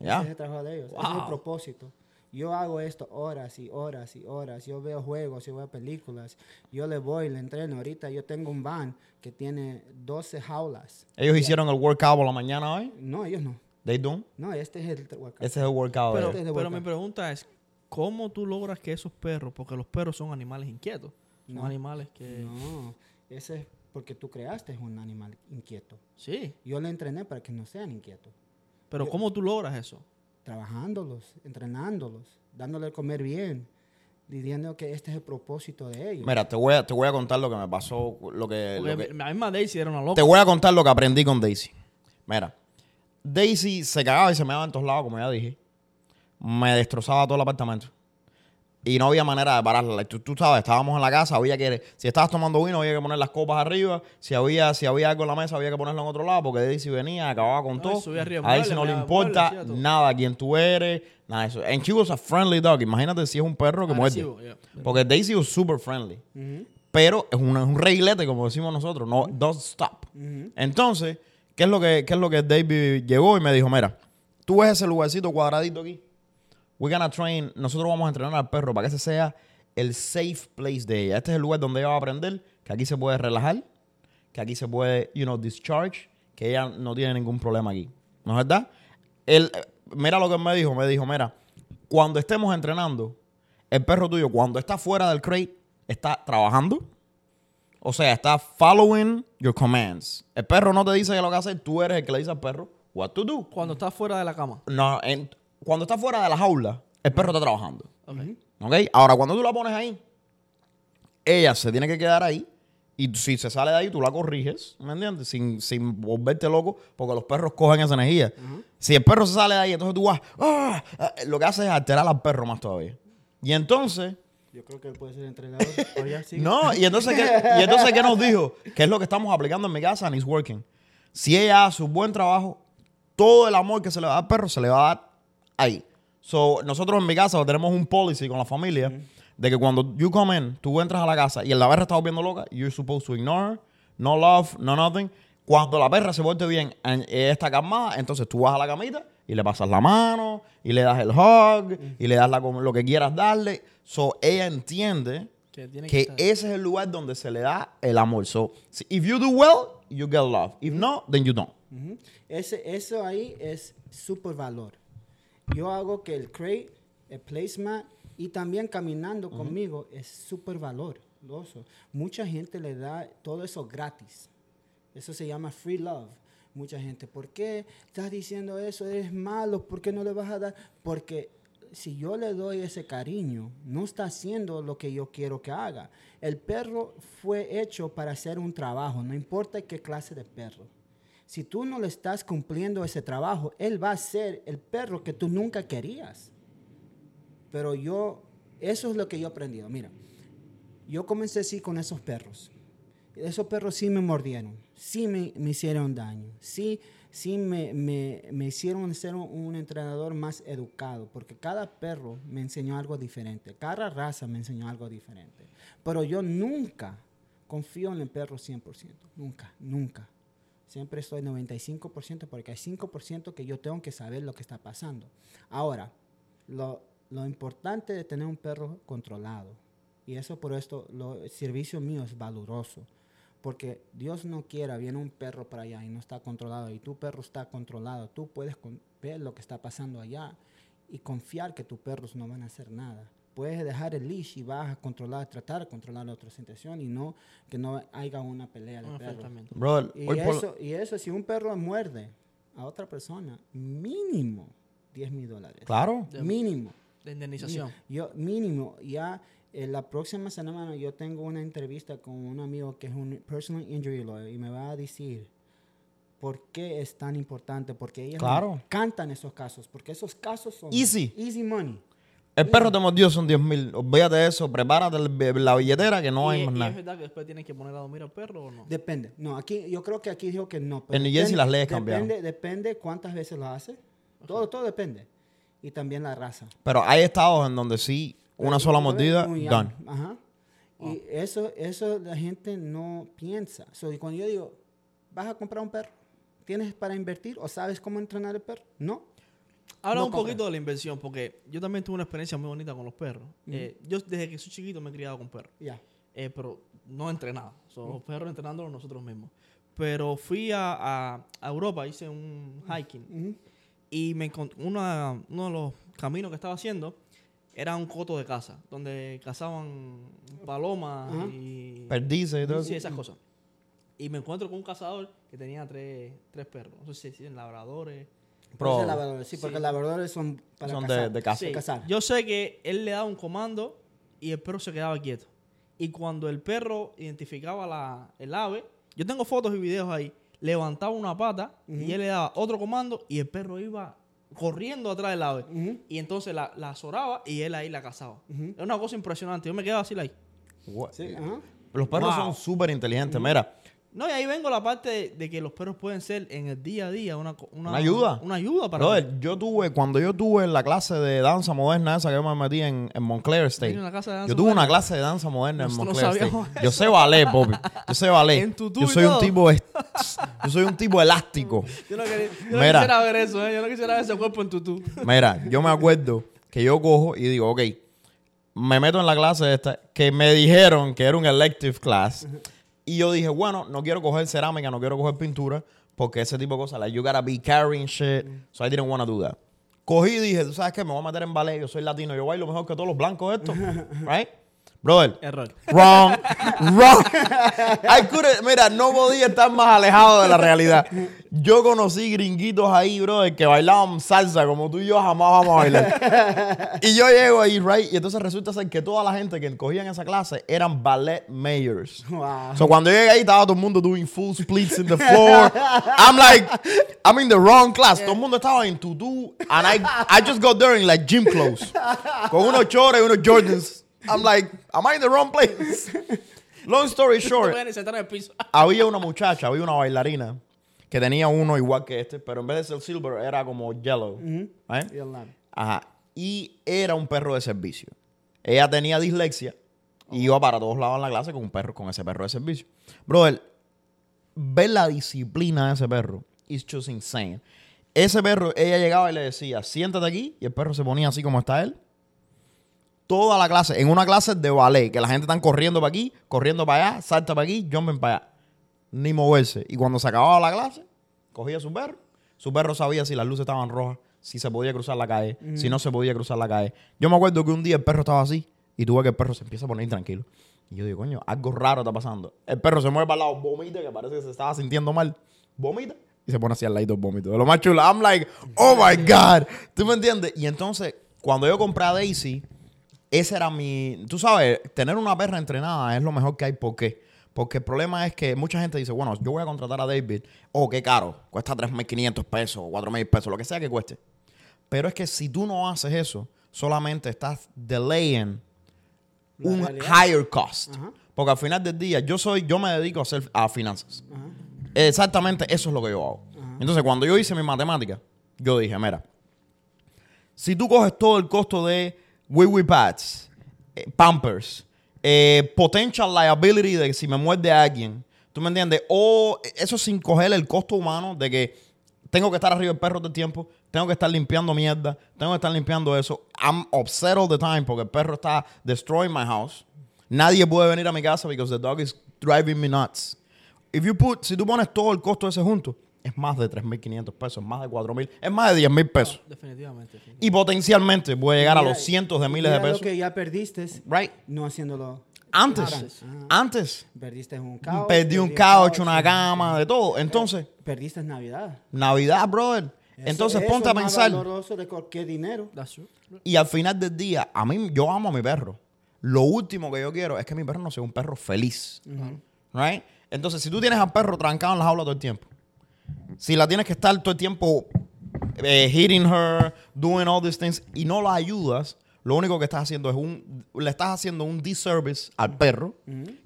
Ya. Ese es el trabajo de ellos. Ese es el Wow. propósito. Yo hago esto horas y horas y horas. Yo veo juegos, yo veo películas. Yo le voy, le entreno. Ahorita yo tengo un van que tiene 12 jaulas. Ellos hicieron el workout por la mañana hoy. No, ellos no. They do. No, este es el workout. Ese es el workout. de Pero, ellos. Este es de pero vuelta. mi pregunta es, ¿cómo tú logras que esos perros, porque los perros son animales inquietos, son No. animales que... No, ese es porque tú creaste un animal inquieto. Sí, Yo le entrené para que no sean inquietos. pero ¿cómo tú logras eso? Trabajándolos, entrenándolos, dándole a comer bien, diciendo que este es el propósito de ellos. Mira, te voy, a, te voy a contar lo que me pasó. Lo que, lo que- la misma Daisy era una loca. te voy a contar lo que aprendí con Daisy. Mira, Daisy se cagaba y se me daba en todos lados, como ya dije. Me destrozaba todo el apartamento. Y no había manera de pararla. Tú, tú sabes, estábamos en la casa, había que... Si estabas tomando vino, había que poner las copas arriba. Si había, si había algo en la mesa, había que ponerlo en otro lado, porque Daisy venía, acababa con No, todo. arriba A de Daisy no le importa nada quién tú eres, nada de eso. And she was a friendly dog. Imagínate si es un perro que muerde. Yeah. Porque Daisy was super friendly. Ujú, Pero es un, es un reglete, como decimos nosotros. No, don't stop. Entonces, ¿qué es lo que, qué es lo que David llegó y me dijo? Mira, tú ves ese lugarcito cuadradito aquí. We're gonna train, nosotros vamos a entrenar al perro para que ese sea el safe place de ella. Este es el lugar donde ella va a aprender que aquí se puede relajar, que aquí se puede, you know, discharge, que ella no tiene ningún problema aquí. ¿No es verdad? Él, mira lo que me dijo, me dijo, mira, cuando estemos entrenando, el perro tuyo, cuando está fuera del crate, está trabajando, o sea, está following your commands. El perro no te dice lo que hacer, tú eres el que le dice al perro what to do. Cuando estás fuera de la cama. No, en- cuando está fuera de la jaula, el perro está trabajando. Ok. ¿Ok? Ahora, cuando tú la pones ahí, ella se tiene que quedar ahí. Y si se sale de ahí, tú la corriges, ¿me entiendes? Sin, sin volverte loco, porque los perros cogen esa energía. Si el perro se sale de ahí, entonces tú vas, ¡ah! Ah, lo que hace es alterar al perro más todavía. Y entonces, Yo creo que él puede ser entrenador. No, y entonces, ¿qué, y entonces, ¿qué nos dijo? Que es lo que estamos aplicando en mi casa and it's working. Si ella hace un buen trabajo, todo el amor que se le va a dar al perro se le va a dar ahí. So, nosotros en mi casa tenemos un policy con la familia de que cuando you come in, tú entras a la casa y la perra está volviendo loca, you're supposed to ignore, no love, no nothing. Cuando la perra se vuelve bien, ella está calmada, entonces tú vas a la camita y le pasas la mano y le das el hug y le das la, lo que quieras darle. So, ella entiende Que tiene que que estar- ese es el lugar donde se le da el amor. So, if you do well, you get love. If not, then you don't. Ujú. Ese, eso ahí es super valor. Yo hago que el crate, el placemat y también caminando conmigo es super valor. Loso. Mucha gente le da todo eso gratis. Eso se llama free love. Mucha gente, ¿por qué estás diciendo eso? Es malo, ¿por qué no le vas a dar? Porque si yo le doy ese cariño, no está haciendo lo que yo quiero que haga. El perro fue hecho para hacer un trabajo, no importa qué clase de perro. Si tú no le estás cumpliendo ese trabajo, él va a ser el perro que tú nunca querías. Pero yo, eso es lo que yo he aprendido. Mira, yo comencé así con esos perros. Esos perros sí me mordieron, sí me, me hicieron daño, sí, sí me, me, me hicieron ser un entrenador más educado, porque cada perro me enseñó algo diferente, cada raza me enseñó algo diferente. Pero yo nunca confío en el perro 100%, nunca, nunca. Siempre estoy 95% porque hay 5% que yo tengo que saber lo que está pasando. Ahora, lo, importante de tener un perro controlado, y eso por esto, el servicio mío es valoroso. Porque Dios no quiera, viene un perro para allá y no está controlado, y tu perro está controlado, tú puedes ver lo que está pasando allá y confiar que tus perros no van a hacer nada. Puedes dejar el leash y vas a controlar, tratar de controlar la otra situación y no que no haya una pelea de enfrentamiento. Brother, Y eso, y eso, si un perro muerde a otra persona, mínimo 10 mil dólares. Claro. Mínimo. De indemnización. Yo, mínimo, ya eh, la próxima semana yo tengo una entrevista con un amigo que es un personal injury lawyer y me va a decir por qué es tan importante, porque ellos Claro. cantan esos casos, porque esos casos son Easy. easy money. El perro te mordió, son 10 mil. Olvídate de eso. Prepárate el- la billetera que no ¿Y, hay y más es nada. verdad que después tienes que poner a dormir al perro o no? Depende. No, aquí yo creo que aquí dijo que no. pero En New Jersey depende- las leyes cambiaron. Depende, depende cuántas veces lo hace. Todo, todo depende. Y también la raza. Pero hay estados en donde sí, una sola mordida, Muy done. Ajá. Y eso, eso la gente no piensa. So, y cuando yo digo, ¿vas a comprar un perro? ¿Tienes para invertir o sabes cómo entrenar el perro? No. Habla No un compra. poquito de la inversión, porque yo también tuve una experiencia muy bonita con los perros. Eh, yo desde que soy chiquito me he criado con perros, Ya. eh, pero no entrenado. Son los perros entrenándolos nosotros mismos. Pero fui a, a- a Europa, hice un hiking Ujú. y me una- uno de los caminos que estaba haciendo era un coto de caza, donde cazaban palomas y Perdices y todo. sí, esas cosas. Y me encuentro con un cazador que tenía tres, tres perros. No sé si eran labradores. Pro. Labradores, sí, porque Sí. labradores son para Son de- cazar. de. Sí, cazar. Yo sé que él le daba un comando y el perro se quedaba quieto. Y cuando el perro identificaba la, el ave, yo tengo fotos y videos ahí, levantaba una pata y él le daba otro comando y el perro iba corriendo atrás del ave. Ujú. Y entonces la, la azoraba y él ahí la cazaba. Era una cosa impresionante. Yo me quedaba así, like. What? Sí. Los perros Wow. son súper inteligentes. Mira, No, y ahí vengo la parte de, de que los perros pueden ser en el día a día una, una, Una ayuda. Una ayuda para brother, yo tuve, cuando yo tuve la clase de danza moderna esa que yo me metí en, en Montclair State. ¿Tiene una clase de danza yo tuve una clase de danza moderna en no Montclair State. Yo sé ballet, Bobby. Yo sé ballet. En tutú yo soy un tipo, yo soy un tipo elástico. Yo no, quería- yo no quisiera ver eso, ¿eh? Yo no quisiera ver ese cuerpo en tutú. Mira, yo me acuerdo que yo cojo y digo, ok, me meto en la clase esta, que me dijeron que era un elective class. Y yo dije, bueno, no quiero coger cerámica, no quiero coger pintura, porque ese tipo de cosas, like, you gotta be carrying shit. So I didn't want to do that. Cogí y dije, tú sabes qué, me voy a meter en ballet, yo soy latino, yo bailo mejor que todos los blancos estos. right? Brother, Error. Wrong. Wrong. I couldn't- mira, no podía estar más alejado de la realidad. Yo conocí gringuitos ahí, brother, que bailaban salsa como tú y yo jamás vamos a bailar. y yo llego ahí, right? Y entonces resulta ser que toda la gente que cogía en esa clase eran ballet mayors. Wow. So cuando llegué ahí estaba todo el mundo doing full splits in the floor. I'm like, I'm in the wrong class. Todo el mundo estaba en tutú. And I, I just got there in like gym clothes. Con unos chores y unos Jordans. I'm like, am I in the wrong place? Long story short, había una muchacha, había una bailarina que tenía uno igual que este, pero en vez de ser silver era como yellow. Y el lado. Ajá. Y era un perro de servicio. Ella tenía dislexia y iba para todos lados en la clase con un perro, con ese perro de servicio. Brother, ver la disciplina de ese perro is just insane. Ese perro, ella llegaba y le decía, siéntate aquí, y el perro se ponía así como está él. Toda la clase, en una clase de ballet, que la gente están corriendo para aquí, corriendo para allá, salta para aquí, jumpen para allá. Ni moverse. Y cuando se acababa la clase, cogía su perro. Su perro sabía si las luces estaban rojas, si se podía cruzar la calle, si no se podía cruzar la calle. Yo me acuerdo que un día el perro estaba así y tuve que el perro se empieza a poner intranquilo. Y yo digo, coño, algo raro está pasando. El perro se mueve para el lado, vomita, que parece que se estaba sintiendo mal. Vomita y se pone así al lado del vómito. De lo más chulo. I'm like, oh my God. ¿Tú me entiendes? Y entonces, cuando yo compré a Daisy, ese era mi. Tú sabes, tener una perra entrenada es lo mejor que hay. ¿Por qué? Porque el problema es que mucha gente dice, bueno, yo voy a contratar a David. Oh, qué caro. Cuesta 3.500 pesos o 4.000 pesos, lo que sea que cueste. Pero es que si tú no haces eso, solamente estás delaying La un realidad. higher cost. Ajá. Porque al final del día, yo soy, yo me dedico a hacer a finanzas. Exactamente eso es lo que yo hago. Entonces, cuando yo hice mi matemática, yo dije, mira, si tú coges todo el costo de wee wee pads, eh, pampers, eh, potential liability de que si me muerde alguien, ¿tú me entiendes? O eso sin coger el costo humano de que tengo que estar arriba del perro todo el tiempo, tengo que estar limpiando mierda, tengo que estar limpiando eso. I'm upset all the time porque el perro está destroying my house. Nadie puede venir a mi casa because the dog is driving me nuts. If you put, si tú pones todo el costo ese junto, es más de 3.500 pesos, es más de 4.000, es más de 10.000 pesos. Definitivamente. Y potencialmente puede llegar a los cientos de miles de pesos. lo que ya perdiste Right. no haciéndolo. Antes, Antes. Ajá. antes. Perdiste un couch. Perdí un couch, una sí. cama, de todo. Entonces, Perdiste Navidad. Navidad, brother. Eso- Entonces eso ponte a es pensar. valoroso de cualquier dinero. Y al final del día, a mí, yo amo a mi perro. Lo último que yo quiero es que mi perro no sea un perro feliz. Right? Entonces, si tú tienes al perro trancado en la jaula todo el tiempo, si la tienes que estar todo el tiempo eh, hitting her, doing all these things, y no la ayudas, lo único que estás haciendo es un, le estás haciendo un disservice al perro,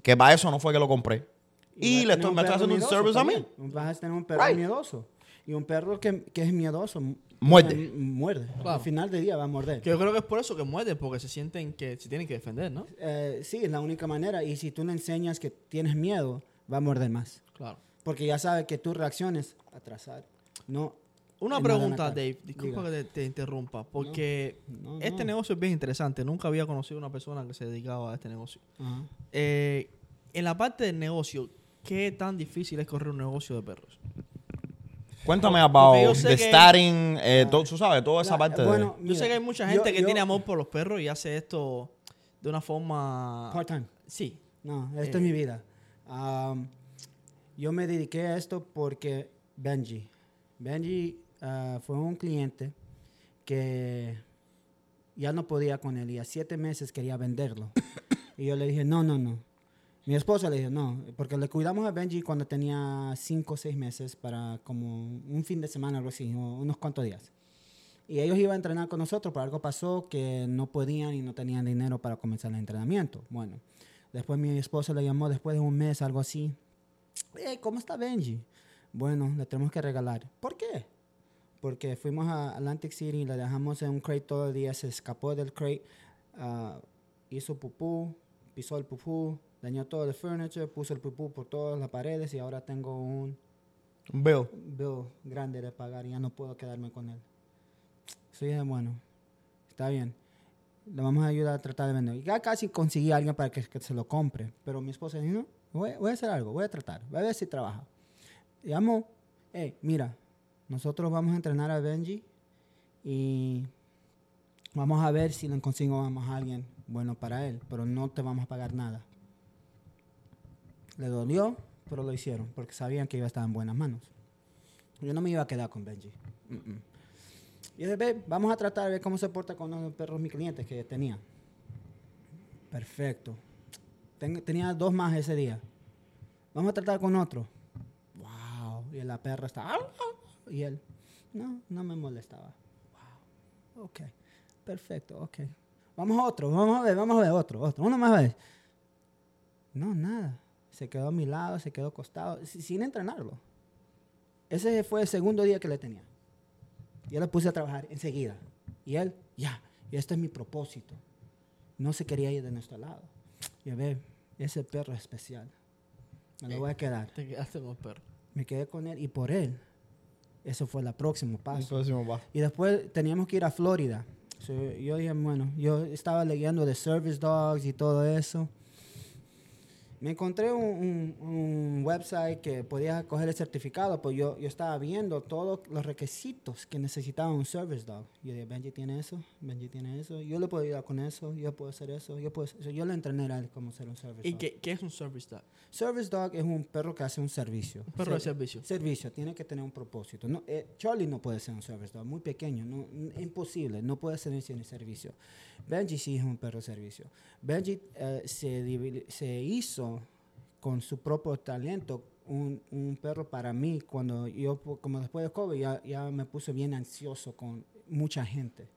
que para eso no fue que lo compré. Y, vas a le tener estoy, un me perro haciendo un miedoso service a mí. Vas a tener un perro Right. miedoso. Y un perro que, que es miedoso. Muerde. Muerde. Claro. Al final del día va a morder. Que yo creo que es por eso que muerden, porque se sienten que se tienen que defender, ¿no? Eh, sí, es la única manera. Y si tú le enseñas que tienes miedo, va a morder más. Claro. Porque ya sabe que tus reacciones atrasar. No. Una pregunta. Dave. Disculpa Diga. que te, te interrumpa, porque No, este no. negocio es bien interesante. Nunca había conocido una persona que se dedicaba a este negocio. Eh, en la parte del negocio, ¿qué tan difícil es correr un negocio de perros? Cuéntame about yo the que- starting, eh, todo, tú sabes, toda esa La- parte bueno, Yo mira, sé que hay mucha yo- gente que yo- tiene amor por los perros y hace esto de una forma... Part-time. Sí. No, esta Eh. es mi vida. Am, yo me dediqué a esto porque Benji. Benji ah, fue un cliente que ya no podía con él y a siete meses quería venderlo. y yo le dije, no, no, no. Mi esposa le dijo, no, porque le cuidamos a Benji cuando tenía cinco o seis meses para como un fin de semana, algo así, unos cuantos días. Y ellos iban a entrenar con nosotros, pero algo pasó que no podían y no tenían dinero para comenzar el entrenamiento. Bueno, después mi esposa le llamó después de un mes, algo así. Hey, ¿cómo está Benji? Bueno, le tenemos que regalar. ¿Por qué? Porque fuimos a Atlantic City, le dejamos en un crate todo el día, se escapó del crate, ah, hizo pupú, pisó el pupú, dañó todo el furniture, puso el pupú por todas las paredes y ahora tengo un Bill. bill grande de pagar y ya no puedo quedarme con él. Sí, es bueno. Está bien. Le vamos a ayudar a tratar de vender. Y ya casi conseguí a alguien para que, que se lo compre. Pero mi esposa dijo, no, voy, voy a hacer algo, voy a tratar, voy a ver si trabaja. Llamó, hey, mira, nosotros vamos a entrenar a Benji y vamos a ver si le conseguimos a alguien bueno para él, pero no te vamos a pagar nada. Le dolió, pero lo hicieron porque sabían que iba a estar en buenas manos. Yo no me iba a quedar con Benji. Y dije, "Ve, vamos a tratar de ver cómo se porta con los perros mis clientes que tenía. Perfecto. Ten- tenía dos más ese día. Vamos a tratar con otro. Y la perra estaba. Y él, no, no me molestaba. Wow. Ok. Perfecto, ok. Vamos a otro, vamos a ver, vamos a ver otro, otro. Uno más vez. No, nada. Se quedó a mi lado, se quedó acostado, si- sin entrenarlo. Ese fue el segundo día que le tenía. Yo le puse a trabajar enseguida. Y él, ya, y este es mi propósito. No se quería ir de nuestro lado. Y a ver, ese perro es especial. Me lo voy a quedar. Te quedaste con perro. Me quedé con él y por él. Eso fue el próximo paso. próximo paso. Y después teníamos que ir a Florida. So, yo dije, bueno, yo estaba leyendo de Service Dogs y todo eso. Me encontré un, un- un website que podía coger el certificado, pues yo, yo estaba viendo todos los requisitos que necesitaba un Service Dog. Yo dije, Benji tiene eso, Benji tiene eso, yo le puedo ayudar con eso, yo puedo hacer eso, yo puedo hacer- so, Yo le entrené a él cómo ser un Service ¿Y Dog. qué, qué es un service dog? Service Dog es un perro que hace un servicio. Un perro de servicio. Servicio, tiene que tener un propósito. No, eh, Charlie no puede ser un service dog, muy pequeño, no, imposible, no puede ser sin servicio. Benji sí es un perro de servicio. Benji eh, se, se hizo con su propio talento un, un perro para mí cuando yo, como después de COVID, ya, ya me puse bien ansioso con mucha gente.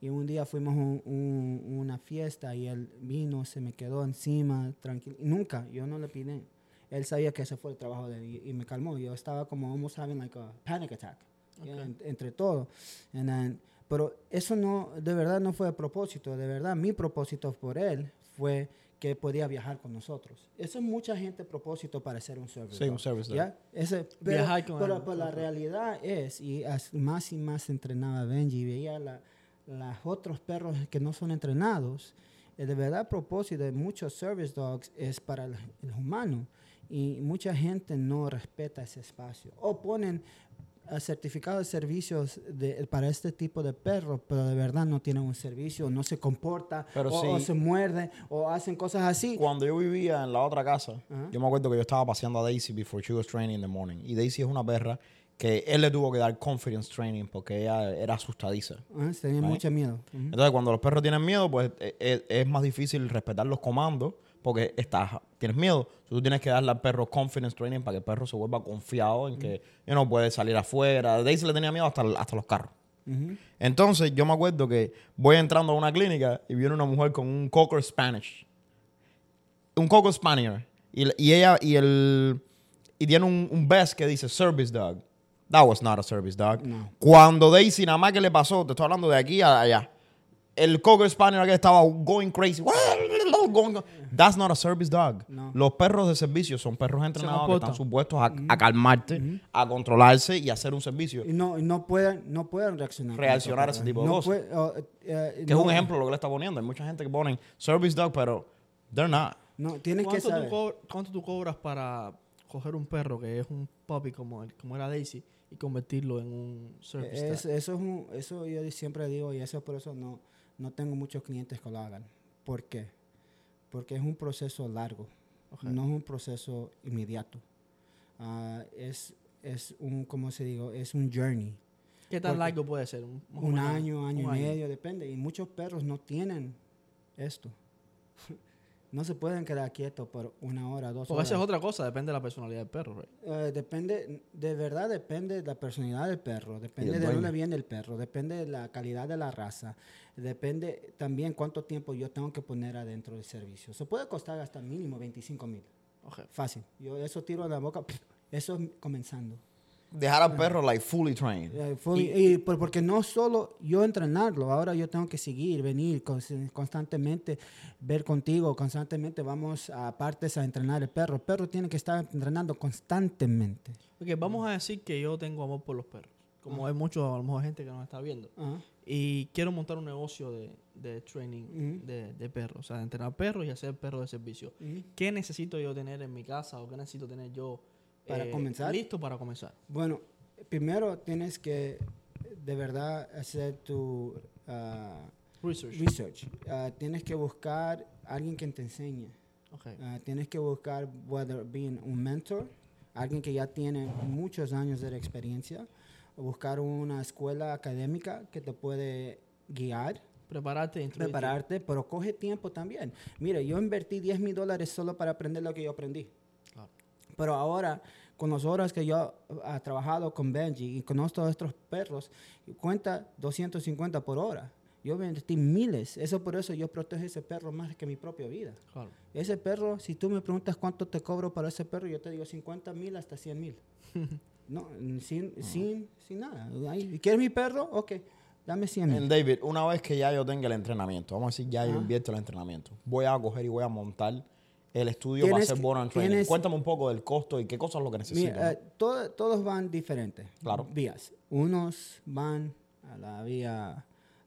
Y un día fuimos a un- un- una fiesta y él vino, se me quedó encima, tranquilo. Nunca, yo no le pidí. Él sabía que ese fue el trabajo de él y, y me calmó. Yo estaba como almost having like a panic attack. yeah, en- entre todo. And then- pero eso no, de verdad no fue a propósito. De verdad, mi propósito por él fue que podía viajar con nosotros. Eso es mucha gente propósito para hacer un service. Sí, un. Ese, pero, Viajar con pero- pero la realidad es, y más y más entrenaba Benji, y veía la, los otros perros que no son entrenados, eh, de verdad el propósito de muchos service dogs es para el, el humano. Y mucha gente no respeta ese espacio. O ponen certificados de servicios de- para este tipo de perros, pero de verdad no tienen un servicio, no se comporta, Pero o, se muerde, o hacen cosas así. Cuando yo vivía en la otra casa, yo me acuerdo que yo estaba paseando a Daisy before she was training in the morning. Y Daisy es una perra que él le tuvo que dar confidence training porque ella era asustadiza. Ah, tenía mucho miedo. Entonces, cuando los perros tienen miedo, pues e- e- es, más difícil respetar los comandos porque estás, tienes miedo. Tú tienes que darle al perro confidence training para que el perro se vuelva confiado en que yo no puede salir afuera. Daisy le tenía miedo hasta, hasta los carros. Entonces, yo me acuerdo que voy entrando a una clínica y viene una mujer con un Cocker Spanish. Un Cocker Spaniel. Y, y ella, y el. Y tiene un, un vest que dice Service Dog. That was not a service dog. No. Cuando Daisy, nada más que le pasó, te estoy hablando de aquí a allá. El Cocker Spaniel que estaba going crazy. going- That's not a service dog. No. Los perros de servicio son perros entrenados que están supuestos a, a calmarte, a controlarse y hacer un servicio. Y no, y no pueden, no pueden reaccionar. Reaccionar a ese tipo de no cosas. puede- o, eh, Que no- es un ejemplo lo que le está poniendo. Hay mucha gente que ponen service dog, pero they're not. No, tienes que ¿Cuánto tú, saber. ¿Cuánto tú cobras para coger un perro que es un puppy como, el- como era Daisy y convertirlo en un service Es- dog? eso, es un- eso yo siempre digo y eso por eso no, no tengo muchos clientes que lo hagan. ¿Por qué? Porque es un proceso largo, no es un proceso inmediato. Ah, es, es un, ¿cómo se digo? Es un journey. ¿Qué tan largo puede ser? Un, Un año, año un y medio, depende. Y muchos perros no tienen esto. no se pueden quedar quietos por una hora, dos Porque horas. esa es otra cosa, depende de la personalidad del perro. right? Eh, depende, de verdad depende de la personalidad del perro, depende de dónde viene el perro, depende de la calidad de la raza, depende también cuánto tiempo yo tengo que poner adentro del servicio. Se puede costar hasta mínimo 25 mil, Ok. fácil. Yo eso tiro a la boca, eso es comenzando. Dejar al perro like fully trained. Eh, fully- y por- porque no solo yo entrenarlo, ahora yo tengo que seguir, venir cons- constantemente, ver contigo, constantemente vamos a partes a entrenar el perro. El perro tiene que estar entrenando constantemente. Ok, vamos a decir que yo tengo amor por los perros. Como hay mucho, a lo mejor gente que nos está viendo. Ajá. Y quiero montar un negocio de, de training Ujú. de, de perros. O sea, de entrenar perros y hacer perros de servicio. ¿Qué necesito yo tener en mi casa o qué necesito tener yo eh, Para comenzar. listo para comenzar? Bueno, primero tienes que de verdad hacer tu ah, Research. research. Ah, tienes que buscar alguien que te enseñe. Ok. Ah, tienes que buscar, whether being un mentor, alguien que ya tiene muchos años de experiencia, o buscar una escuela académica que te puede guiar, Prepararte instruirte. prepararte, pero coge tiempo también. Mire, yo invertí 10 mil dólares solo para aprender lo que yo aprendí. Pero ahora, con las horas que yo he trabajado con Benji y conozco a estos perros, cuenta 250 por hora. Yo invertí miles. Eso por eso yo protejo ese perro más que mi propia vida. Claro. Ese perro, si tú me preguntas cuánto te cobro para ese perro, yo te digo 50 mil hasta 100 mil. no, sin, sin, sin nada. ¿Quieres mi perro? Ok, dame 100 And mil. David, una vez que ya yo tenga el entrenamiento, vamos a decir, ya yo invierto el entrenamiento, voy a coger y voy a montar el estudio para hacer Born Training. tienes- Cuéntame un poco del costo y qué cosas es lo que necesito. Mira, eh, todo- todos van diferentes. Claro. Vías. Unos van a la vía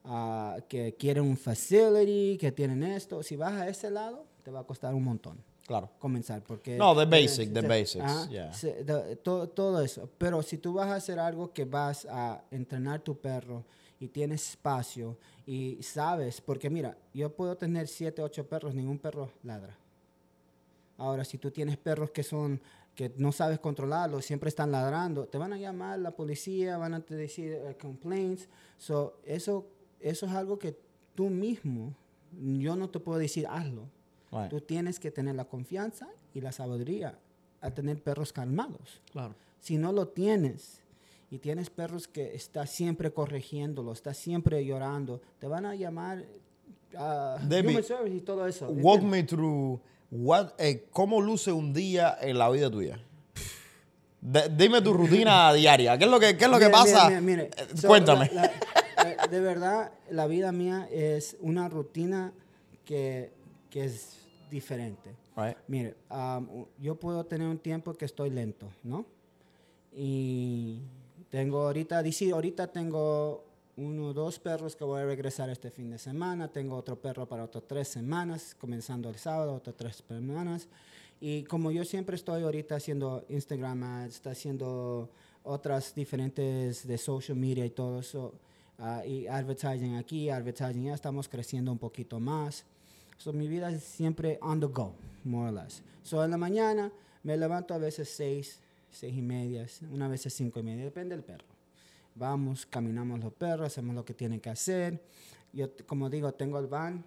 ah, que quieren un facility, que tienen esto. Si vas a ese lado, te va a costar un montón claro. comenzar. Porque No, the basic, the basics, ajá, yeah. se- de- todo, todo eso. Pero si tú vas a hacer algo que vas a entrenar tu perro y tienes espacio y sabes, porque mira, yo puedo tener siete, ocho perros, ningún perro ladra. Ahora, si tú tienes perros que son que no sabes controlarlos, siempre están ladrando, te van a llamar la policía, van a te decir eh, complaints. So, eso, eso es algo que tú mismo, yo no te puedo decir hazlo. Right. Tú tienes que tener la confianza y la sabiduría a tener perros calmados. Claro. Si no lo tienes y tienes perros que está siempre corrigiéndolo, está siempre llorando, te van a llamar a David, human service y todo eso. Walk ¿entiendes? me through what, eh, cómo luce un día en la vida tuya. De- dime tu rutina diaria. ¿Qué es lo que, qué es lo que pasa? mire, mire, mire. Eh, So, Cuéntame. la- la- eh, de verdad, la vida mía es una rutina que, que es diferente. Right. Mire, um, yo puedo tener un tiempo que estoy lento, ¿no? Y tengo ahorita, dice, ahorita tengo uno o dos perros que voy a regresar este fin de semana. Tengo otro perro para otras tres semanas, comenzando el sábado, otras tres semanas. Y como yo siempre estoy ahorita haciendo Instagram ads, está haciendo otras diferentes de social media y todo eso, ah, y advertising aquí, advertising ya estamos creciendo un poquito más. So, mi vida es siempre on the go, more or less. So, en la mañana me levanto a veces seis, seis y media, una vez cinco y media, depende del perro. Vamos, caminamos los perros, hacemos lo que tienen que hacer. Yo, como digo, tengo el van,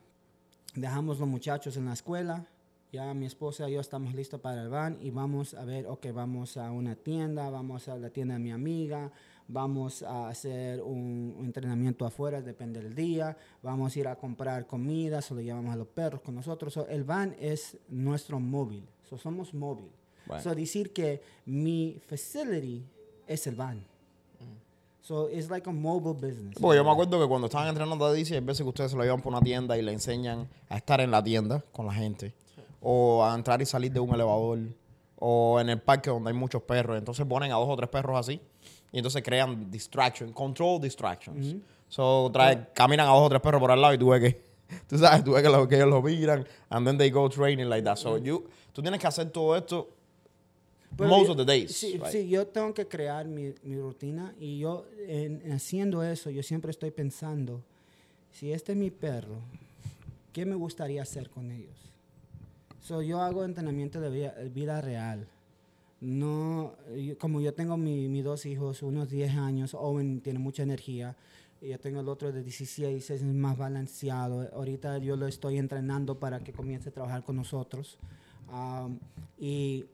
dejamos los muchachos en la escuela, ya mi esposa y yo estamos listos para el van y vamos a ver, ok, vamos a una tienda, vamos a la tienda de mi amiga, vamos a hacer un, un entrenamiento afuera, depende del día, vamos a ir a comprar comida, solo llevamos a los perros con nosotros. So, el van es nuestro móvil, so, somos móvil. Right. So, decir que mi facility es el van. So, it's like a mobile business. Porque yo me acuerdo que cuando estaban entrenando a DC, hay veces que ustedes se lo llevan por una tienda y le enseñan a estar en la tienda con la gente. O a entrar y salir de un elevador. O en el parque donde hay muchos perros. Entonces ponen a dos o tres perros así. Y entonces crean distraction, control distractions. So, trae, caminan a dos o tres perros por al lado y tú ves que, tú sabes, tú ves que, lo- que ellos lo miran. And then they go training like that. So, you, tú tienes que hacer todo esto Pero most yo- of the days. Sí, right? sí, yo tengo que crear mi, mi rutina y yo en, en haciendo eso, yo siempre estoy pensando, si este es mi perro, ¿qué me gustaría hacer con ellos? So, yo hago entrenamiento de vida, vida real. No, yo- como yo tengo mi- mis dos hijos, unos 10 años, Owen tiene mucha energía, y yo tengo el otro de 16, es más balanceado. Ahorita yo lo estoy entrenando para que comience a trabajar con nosotros. Um, y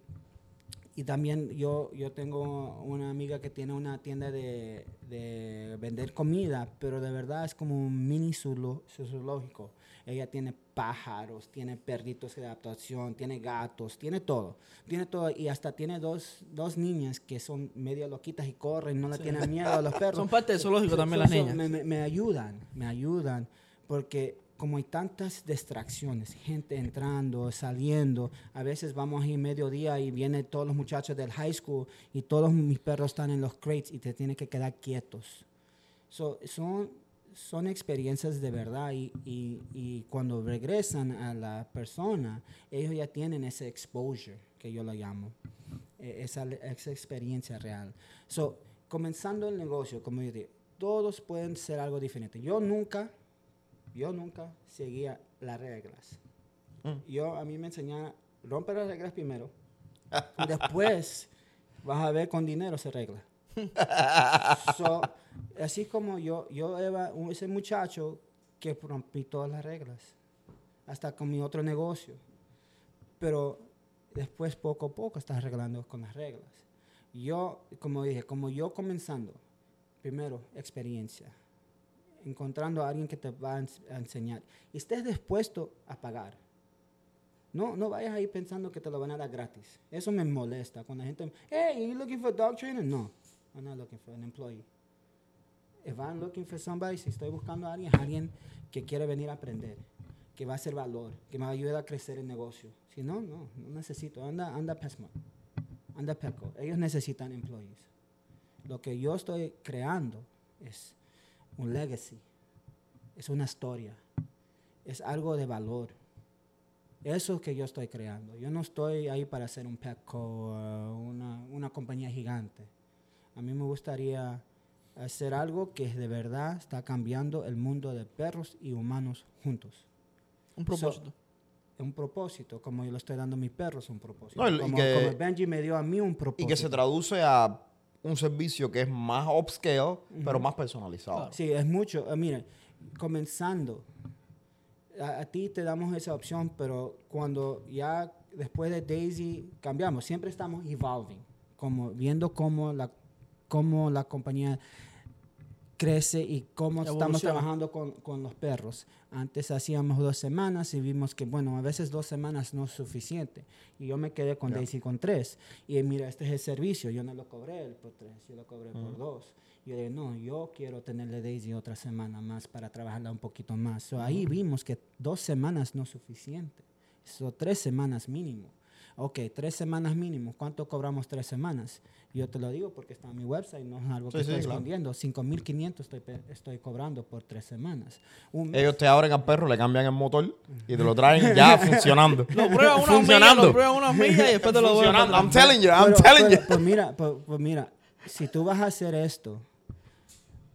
y también yo, yo tengo una amiga que tiene una tienda de, de vender comida, pero de verdad es como un mini zoológico. Ella tiene pájaros, tiene perritos de adaptación, tiene gatos, tiene todo. Tiene todo y hasta tiene dos, dos niñas que son medio loquitas y corren, no le tienen miedo a los perros. Son parte del zoológico también las niñas. Me ayudan, me ayudan, porque como hay tantas distracciones, gente entrando, saliendo, a veces vamos ahí mediodía y vienen todos los muchachos del high school y todos mis perros están en los crates y te tienen que quedar quietos. So, son, son experiencias de verdad y, y- y cuando regresan a la persona, ellos ya tienen ese exposure, que yo lo llamo, eh, esa, esa experiencia real. So, comenzando el negocio, como yo digo, todos pueden ser algo diferente. Yo nunca, yo nunca seguía las reglas. Yo, a mí me enseñaron, rompe las reglas primero y después vas a ver con dinero se regla. So, así como yo, yo era un- ese muchacho que rompí todas las reglas, hasta con mi otro negocio. Pero después, poco a poco, estás arreglando con las reglas. Yo, como dije, como yo comenzando, primero, experiencia, encontrando a alguien que te va a, ens- a enseñar y estés dispuesto a pagar. No, no vayas ahí pensando que te lo van a dar gratis. Eso me molesta. Cuando la gente, hey, are you looking for a dog trainer? No, I'm not looking for an employee. If I'm looking for somebody, si estoy buscando a alguien, es alguien que quiere venir a aprender, que va a hacer valor, que me va a crecer el negocio. Si no, no, no necesito. Anda, anda Pesmont, anda Petco. Ellos necesitan employees. Lo que yo estoy creando es un legacy, es una historia, es algo de valor. Eso es que yo estoy creando. Yo no estoy ahí para hacer un Petco o una, una compañía gigante. A mí me gustaría hacer algo que de verdad está cambiando el mundo de perros y humanos juntos. Un propósito. Es un propósito, como yo le estoy dando a mis perros un propósito. No, como, que- como Benji me dio a mí un propósito. Y que se traduce a un servicio que es más upscale, pero más personalizado. Sí, es mucho. Eh, miren, comenzando, a, a ti te damos esa opción, pero cuando ya después de Daisy cambiamos, siempre estamos evolving, como viendo cómo la, cómo la compañía crece y cómo estamos trabajando con, con los perros. Antes hacíamos dos semanas y vimos que, bueno, a veces dos semanas no es suficiente. Y yo me quedé con Daisy con tres. Y mira, este es el servicio. Yo no lo cobré por tres, yo lo cobré por dos. Y yo dije, no, yo quiero tenerle Daisy otra semana más para trabajarla un poquito más. So, Ahí vimos que dos semanas no es suficiente. Son tres semanas mínimo. Ok, tres semanas mínimo. ¿Cuánto cobramos tres semanas? Yo te lo digo porque está en mi website, no es algo que Sí, sí, estoy claro. escondiendo. 5.500 estoy, estoy cobrando por tres semanas. Un mes. Ellos te abren al perro, le cambian el motor y te lo traen ya funcionando. Lo prueban una milla, funcionando. lo prueban una milla y después te lo funcionando. I'm telling you, I'm Pero- telling you. pero- Pues mira, pues, pues mira, si tú vas a hacer esto,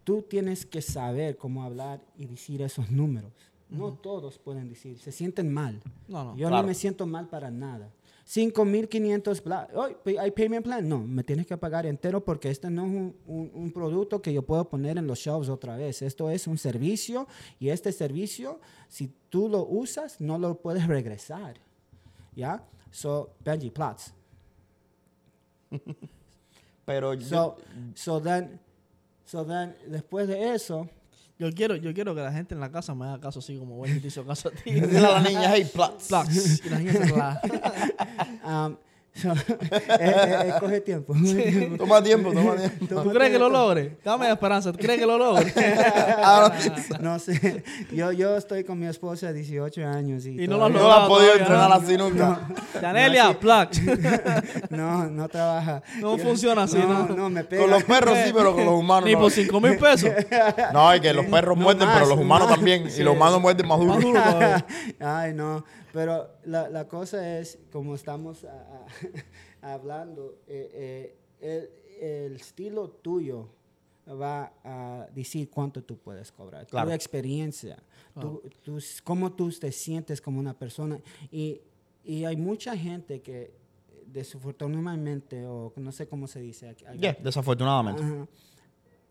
tú tienes que saber cómo hablar y decir esos números. No todos pueden decir, se sienten mal. No, no. Yo Claro. no me siento mal para nada. 5.500, bla- "Ay, pe- ¿hay payment plan? No, me tienes que pagar entero porque este no es un, un- un producto que yo puedo poner en los shelves otra vez. Esto es un servicio y este servicio, si tú lo usas, no lo puedes regresar. ¿Ya? So, Benji, Platts. Pero So, so then, so then, después de eso, Yo quiero, yo quiero que la gente en la casa me haga caso así como Wendy te hizo caso a ti. Dile a la niña, hey. Y la niña se so, eh, eh, eh, coge tiempo. Toma tiempo, toma tiempo. ¿Tú crees que lo logre? Dame esperanza. ¿Tú crees que lo logre? Ahora, no sé, yo, yo estoy con mi esposa de 18 años y, Y no lo no has logrado podido todavía, entrenar ¿no? así nunca. Danelia, no, no trabaja. No funciona así, no, ¿no? no, me pega. Con los perros sí, pero con los humanos Ni no. por 5 mil pesos. No, y que los perros No muerden, más, pero los humanos más. también. Sí. Y los humanos muerden más duro. Más duro. Ay, no. Pero la, la cosa es, como estamos a- a- hablando, eh, eh, el, el estilo tuyo va a decir cuánto tú puedes cobrar. Claro. Tu experiencia, tus- cómo tú te sientes como una persona. Y, y hay mucha gente que desafortunadamente, o no sé cómo se dice, aquí- aquí- Yeah, desafortunadamente. Ajá,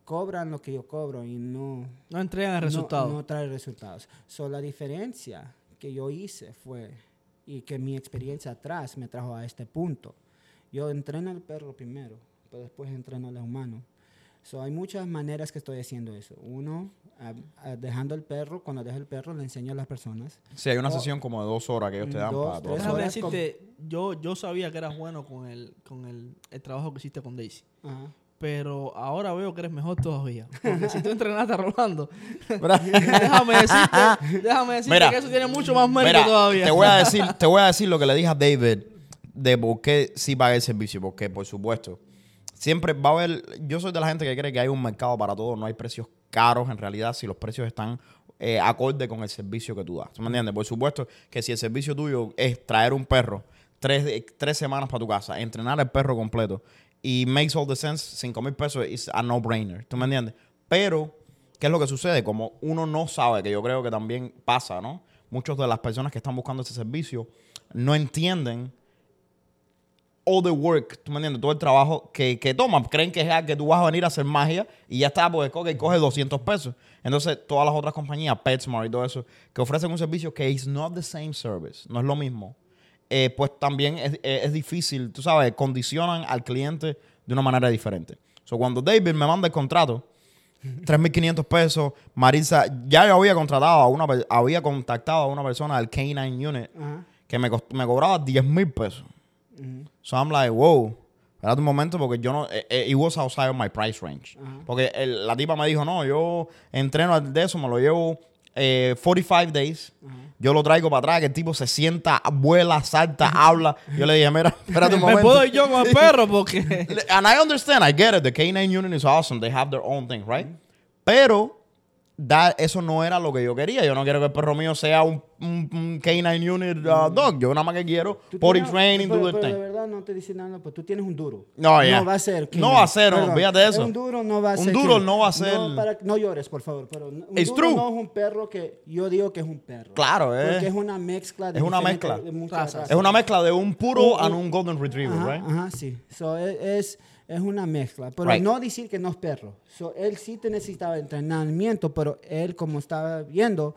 cobran lo que yo cobro y no, No entregan el no-. No, trae resultados. So, la diferencia que yo hice fue, y que mi experiencia atrás me trajo a este punto. Yo entreno al perro primero, pero después entreno al humano. So, hay muchas maneras que estoy haciendo eso. Uno, a- a- dejando el perro, cuando dejo el perro le enseño a las personas. Sí, hay una sesión como de dos horas que ellos te dan Dos, para tres todo. Déjame horas decirte, yo, yo sabía que eras bueno con el, con el, el trabajo que hiciste con Daisy. Ajá. Pero ahora veo que eres mejor todavía. Porque si tú entrenaste a Rolando, déjame decirte, déjame decirte Mira, que eso tiene mucho más mérito Mira, todavía. Te voy a decir, te voy a decir lo que le dije a David de por qué sí pagué el servicio, porque por supuesto, siempre va a haber, yo soy de la gente que cree que hay un mercado para todo, no hay precios caros en realidad si los precios están eh, acorde con el servicio que tú das. ¿Tú me entiendes? Por supuesto que si el servicio tuyo es traer un perro tres, tres semanas para tu casa, entrenar el perro completo y makes all the sense, cinco mil pesos es a no-brainer. ¿Tú me entiendes? Pero ¿Qué es lo que sucede? Como uno no sabe, que yo creo que también pasa, ¿no? Muchas de las personas que están buscando ese servicio no entienden all the work, ¿tú me entiendes? Todo el trabajo que, que toman. Creen que es que tú vas a venir a hacer magia y ya está, pues coge, coge 200 pesos. Entonces, todas las otras compañías, PetSmart y todo eso, que ofrecen un servicio que is not the same service, no es lo mismo, eh, pues también es, es- es difícil, tú sabes, condicionan al cliente de una manera diferente. So, cuando David me manda el contrato, 3.500 pesos. Marisa, ya yo había contratado a una, había contactado a una persona del K9 Unit que me, cost- me cobraba 10.000 pesos. So I'm like, wow. Espérate un momento porque yo no... eh, eh, it was outside of my price range. Porque el- la tipa me dijo, no, yo entreno de eso, me lo llevo eh, 45 days. Yo lo traigo para atrás, que el tipo se sienta, vuela, salta, habla. Yo le dije, mira, espérate un Me momento. puedo ir yo con el perro porque... And I understand, I get it. The K9 unit is awesome. They have their own thing, right? Pero da- eso no era lo que yo quería. Yo no quiero que el perro mío sea un, un- un K9 unit uh, dog. Yo nada más que quiero potty training, pero, do the pero de thing. verdad no te dice nada, pues tú tienes un duro. No, ya. No va a ser. No va a ser, Perdón, olvídate de eso. Un duro no va a Un ser. duro King. no va a ser- No, para- no llores, por favor. Pero un It's duro true. no es un perro que yo digo que es un perro. Claro, es- Porque es una mezcla de es una mezcla. de muchas Razas. Es una mezcla de un puro Un- and un- un golden retriever, Ajá, right? ajá, sí. So, es, es, una mezcla. Pero Right. no decir que no es perro. So, él sí te necesitaba entrenamiento, pero él, como estaba viendo,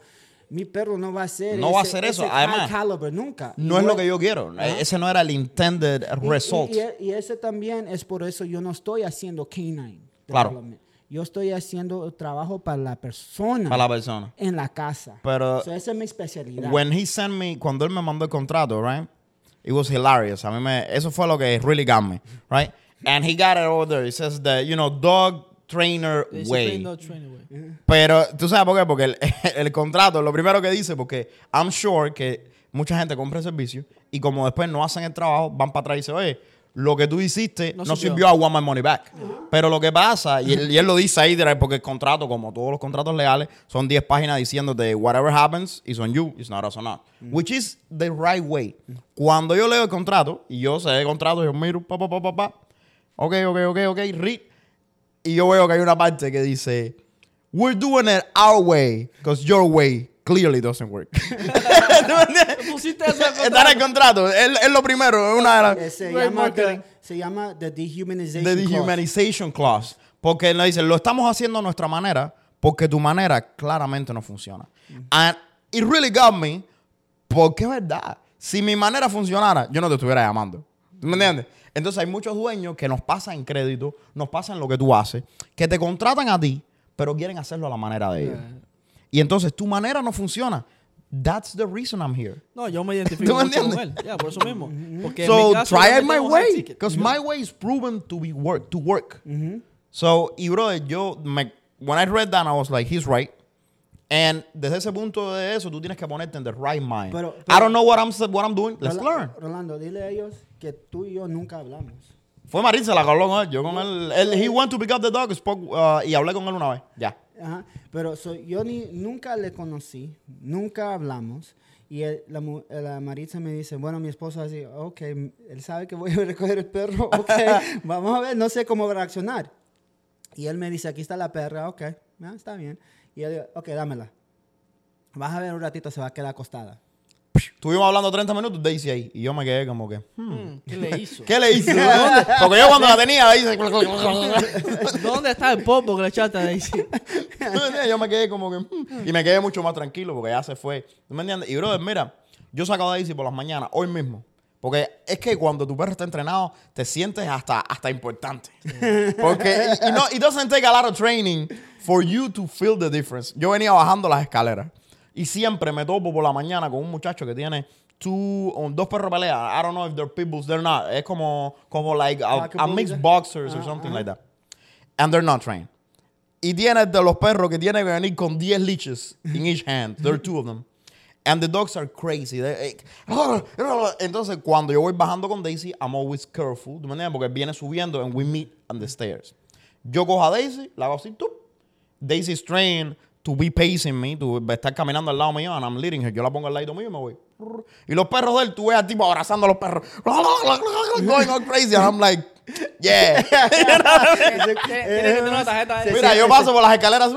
Mi perro no va a ser No va a hacer eso, además, caliber nunca. No es lo que yo quiero. E- Ese no era el intended result. Y, y- y ese también es por eso yo no estoy haciendo canine. Claro. Yo estoy haciendo trabajo para la persona Para la persona. en la casa. Pero- So, esa es mi especialidad. When he sent me, cuando él me mandó el contrato, right? It was hilarious. A mí me, eso fue lo que really got me, right? And he got it over there. It says the, you know, dog trainer way. Pero, ¿tú sabes por qué? Porque el, el contrato, lo primero que dice, porque I'm sure que mucha gente compra el servicio y como después no hacen el trabajo, van para atrás y dicen, oye, lo que tú hiciste no, No sirvió, sirvió. I want my money back. Pero lo que pasa, y él, y él lo dice ahí, porque el contrato, como todos los contratos legales, son 10 páginas diciéndote, whatever happens is on you, it's not us or not. Which is the right way. Cuando yo leo el contrato, y yo sé el contrato, yo miro, pa, pa, pa, pa, pa, ok, ok, ok, ok, read, y yo veo que hay una parte que dice, We're doing it our way, because your way clearly doesn't work. ¿Tú me entiendes? Pusiste eso Está en el contrato. Es, es lo primero, es una de las... Eh, se, llama the, se llama the dehumanization. The dehumanization clause. Porque él le dice, lo estamos haciendo a nuestra manera, porque tu manera claramente no funciona. And it really got me, porque es verdad. Si mi manera funcionara, yo no te estuviera llamando. ¿Tú me entiendes? Entonces hay muchos dueños que nos pasan en crédito, nos pasan lo que tú haces, que te contratan a ti, pero quieren hacerlo a la manera de ellos. Y entonces tu manera no funciona. That's the reason I'm here. No, yo me identifico ¿Tú me mucho con él. Ya, por eso mismo. Porque en So mi caso, try it my way, because my way is proven to be work to work. So y brother, yo me, when I read that, I was like, he's right. And desde ese punto de eso, tú tienes que ponerte en the right mind. Pero- I pero- don't know what I'm what I'm doing. Let's learn. Rolando, dile a ellos que tú y yo nunca hablamos. Fue Marisa la que habló con él. Yo con él, él he went to pick up the dog, spoke, uh, y hablé con él una vez. Ya. Ajá. Pero so, yo ni, nunca le conocí, nunca hablamos. Y él- la, la Maritza me dice, bueno, mi esposo así, ok, él sabe que voy a recoger el perro, ok, vamos a ver, no sé cómo reaccionar. Y él me dice, aquí está la perra, ok, ah, está bien. Y él dice, ok, dámela. Vas a ver un ratito, se va a quedar acostada. Estuvimos hablando 30 minutos, Daisy ahí. Y yo me quedé como que, hmm, Mm, ¿Qué le hizo? ¿qué le hice? ¿Dónde? Porque yo cuando la tenía, se... ¿Dónde está el popo que le echaste a Daisy? yo me quedé como que. mm, Y me quedé mucho más tranquilo porque ya se fue. ¿Tú me entiendes? Y, brother, mira, yo saco a Daisy por las mañanas, hoy mismo. Porque es que cuando tu perro está entrenado, te sientes hasta, hasta importante. Porque, y no, it doesn't take a lot of training for you to feel the difference. Yo venía bajando las escaleras y siempre me topo por la mañana con un muchacho que tiene two, o dos perros pelea. I don't know if they're pitbulls, they're not. Es como, como like a, a mixed boxers or Ah, something like that. And they're not trained. Y tiene de los perros que tiene que venir con 10 leashes in each hand. There are two of them. And the dogs are crazy. They- eh, Entonces, cuando yo voy bajando con Daisy, I'm always careful. ¿Tú me entiendes? Porque viene subiendo and we meet on the stairs. Yo cojo a Daisy, la hago así, tú. Daisy's trained to be pacing me, to estar caminando al lado mío, and I'm leading her. Yo la pongo al lado mío y me voy. Y los perros de él, tú ves al tipo abrazando a los perros. Going all crazy. And I'm like, yeah. De Mira, yo paso por las escaleras.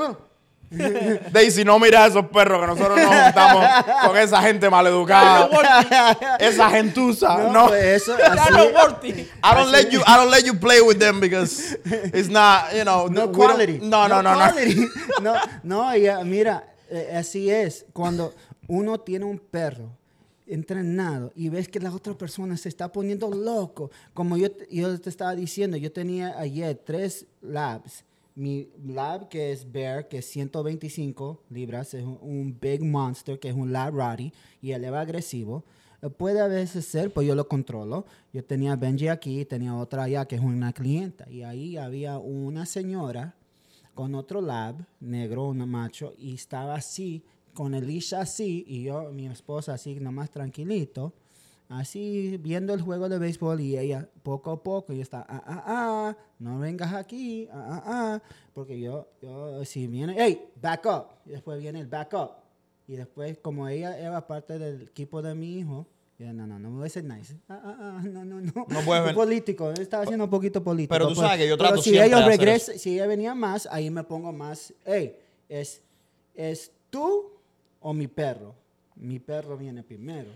Daisy, no mira a esos perros que nosotros nos juntamos con esa gente maleducada. esa gentuza. No. pues eso, así, no. I don't let you I don't let you play with them because it's not, you know, no quality. No, no, no, no. quality. no, no, ya, mira, eh, así es. Cuando uno tiene un perro entrenado y ves que la otra persona se está poniendo loco, como yo, yo te estaba diciendo, yo tenía ayer tres labs. Mi lab que es Bear, que es 125 libras, es un, un Big Monster, que es un lab Roddy, y es agresivo. Eh, Puede a veces ser, pues yo lo controlo. Yo tenía Benji aquí, tenía otra allá, que es una clienta, y ahí había una señora con otro lab, negro, un macho, y estaba así, con el leash así, y yo, mi esposa así, nomás tranquilito, así, viendo el juego de béisbol, y ella, poco a poco, y está, ah, ah, ah, no vengas aquí, ah, ah, ah, porque yo, yo, si viene, hey, back up, y después viene el back up, y después, como ella era parte del equipo de mi hijo, yo, no, no, no me voy a ser nice. Ah, ah, ah, no, no, no. No puedes ver- Político, estaba haciendo un poquito político. Pero tú pues. sabes que yo Pero trato si siempre ellos regresan, si ella venía más, ahí me pongo más, hey, es, es tú o mi perro. Mi perro viene primero.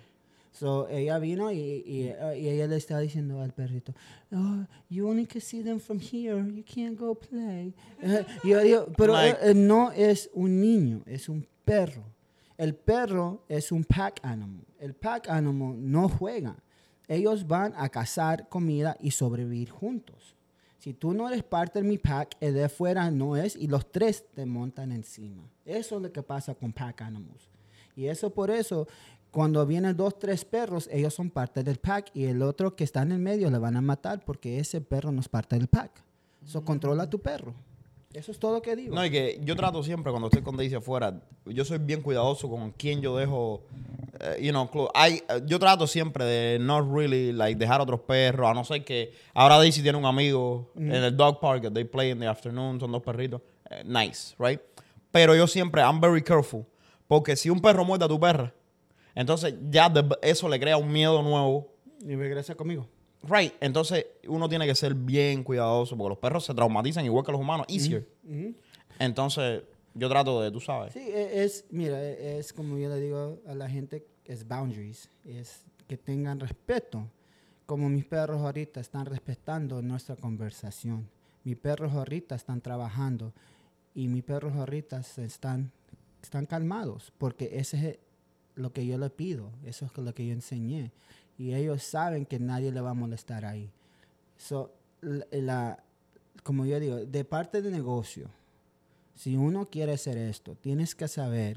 So, ella vino y, y, y ella le estaba diciendo al perrito, oh, you only can see them from here, you can't go play. Yo digo, pero Like- eh, no es un niño, es un perro. El perro es un pack animal. El pack animal no juega. Ellos van a cazar comida y sobrevivir juntos. Si tú no eres parte de mi pack, el de afuera no es y los tres te montan encima. Eso es lo que pasa con pack animals. Y eso por eso, cuando vienen dos, tres perros, ellos son parte del pack y el otro que está en el medio le van a matar porque ese perro no es parte del pack. Eso controla a tu perro. Eso es todo lo que digo. No, y que yo trato siempre cuando estoy con Daisy afuera, yo soy bien cuidadoso con quién yo dejo, eh, you know, hay- eh, yo trato siempre de not really, like, dejar otros perros, a no ser que ahora Daisy tiene un amigo en el dog park, that they play in the afternoon, son dos perritos, eh, nice, right? Pero yo siempre, I'm very careful, porque si un perro muerde a tu perra, entonces ya de- eso le crea un miedo nuevo Y regresa conmigo. Right. Entonces, uno tiene que ser bien cuidadoso porque los perros se traumatizan igual que los humanos, easier. Entonces, yo trato de, tú sabes. Sí, e- es, mira, e- es como yo le digo a la gente, es boundaries, es que tengan respeto. Como mis perros ahorita están respetando nuestra conversación. Mis perros ahorita están trabajando y mis perros ahorita están, están calmados porque ese es lo que yo le pido, eso es lo que yo enseñé. Y ellos saben que nadie le va a molestar ahí. So, la- la- como yo digo, de parte de negocio, si uno quiere hacer esto, tienes que saber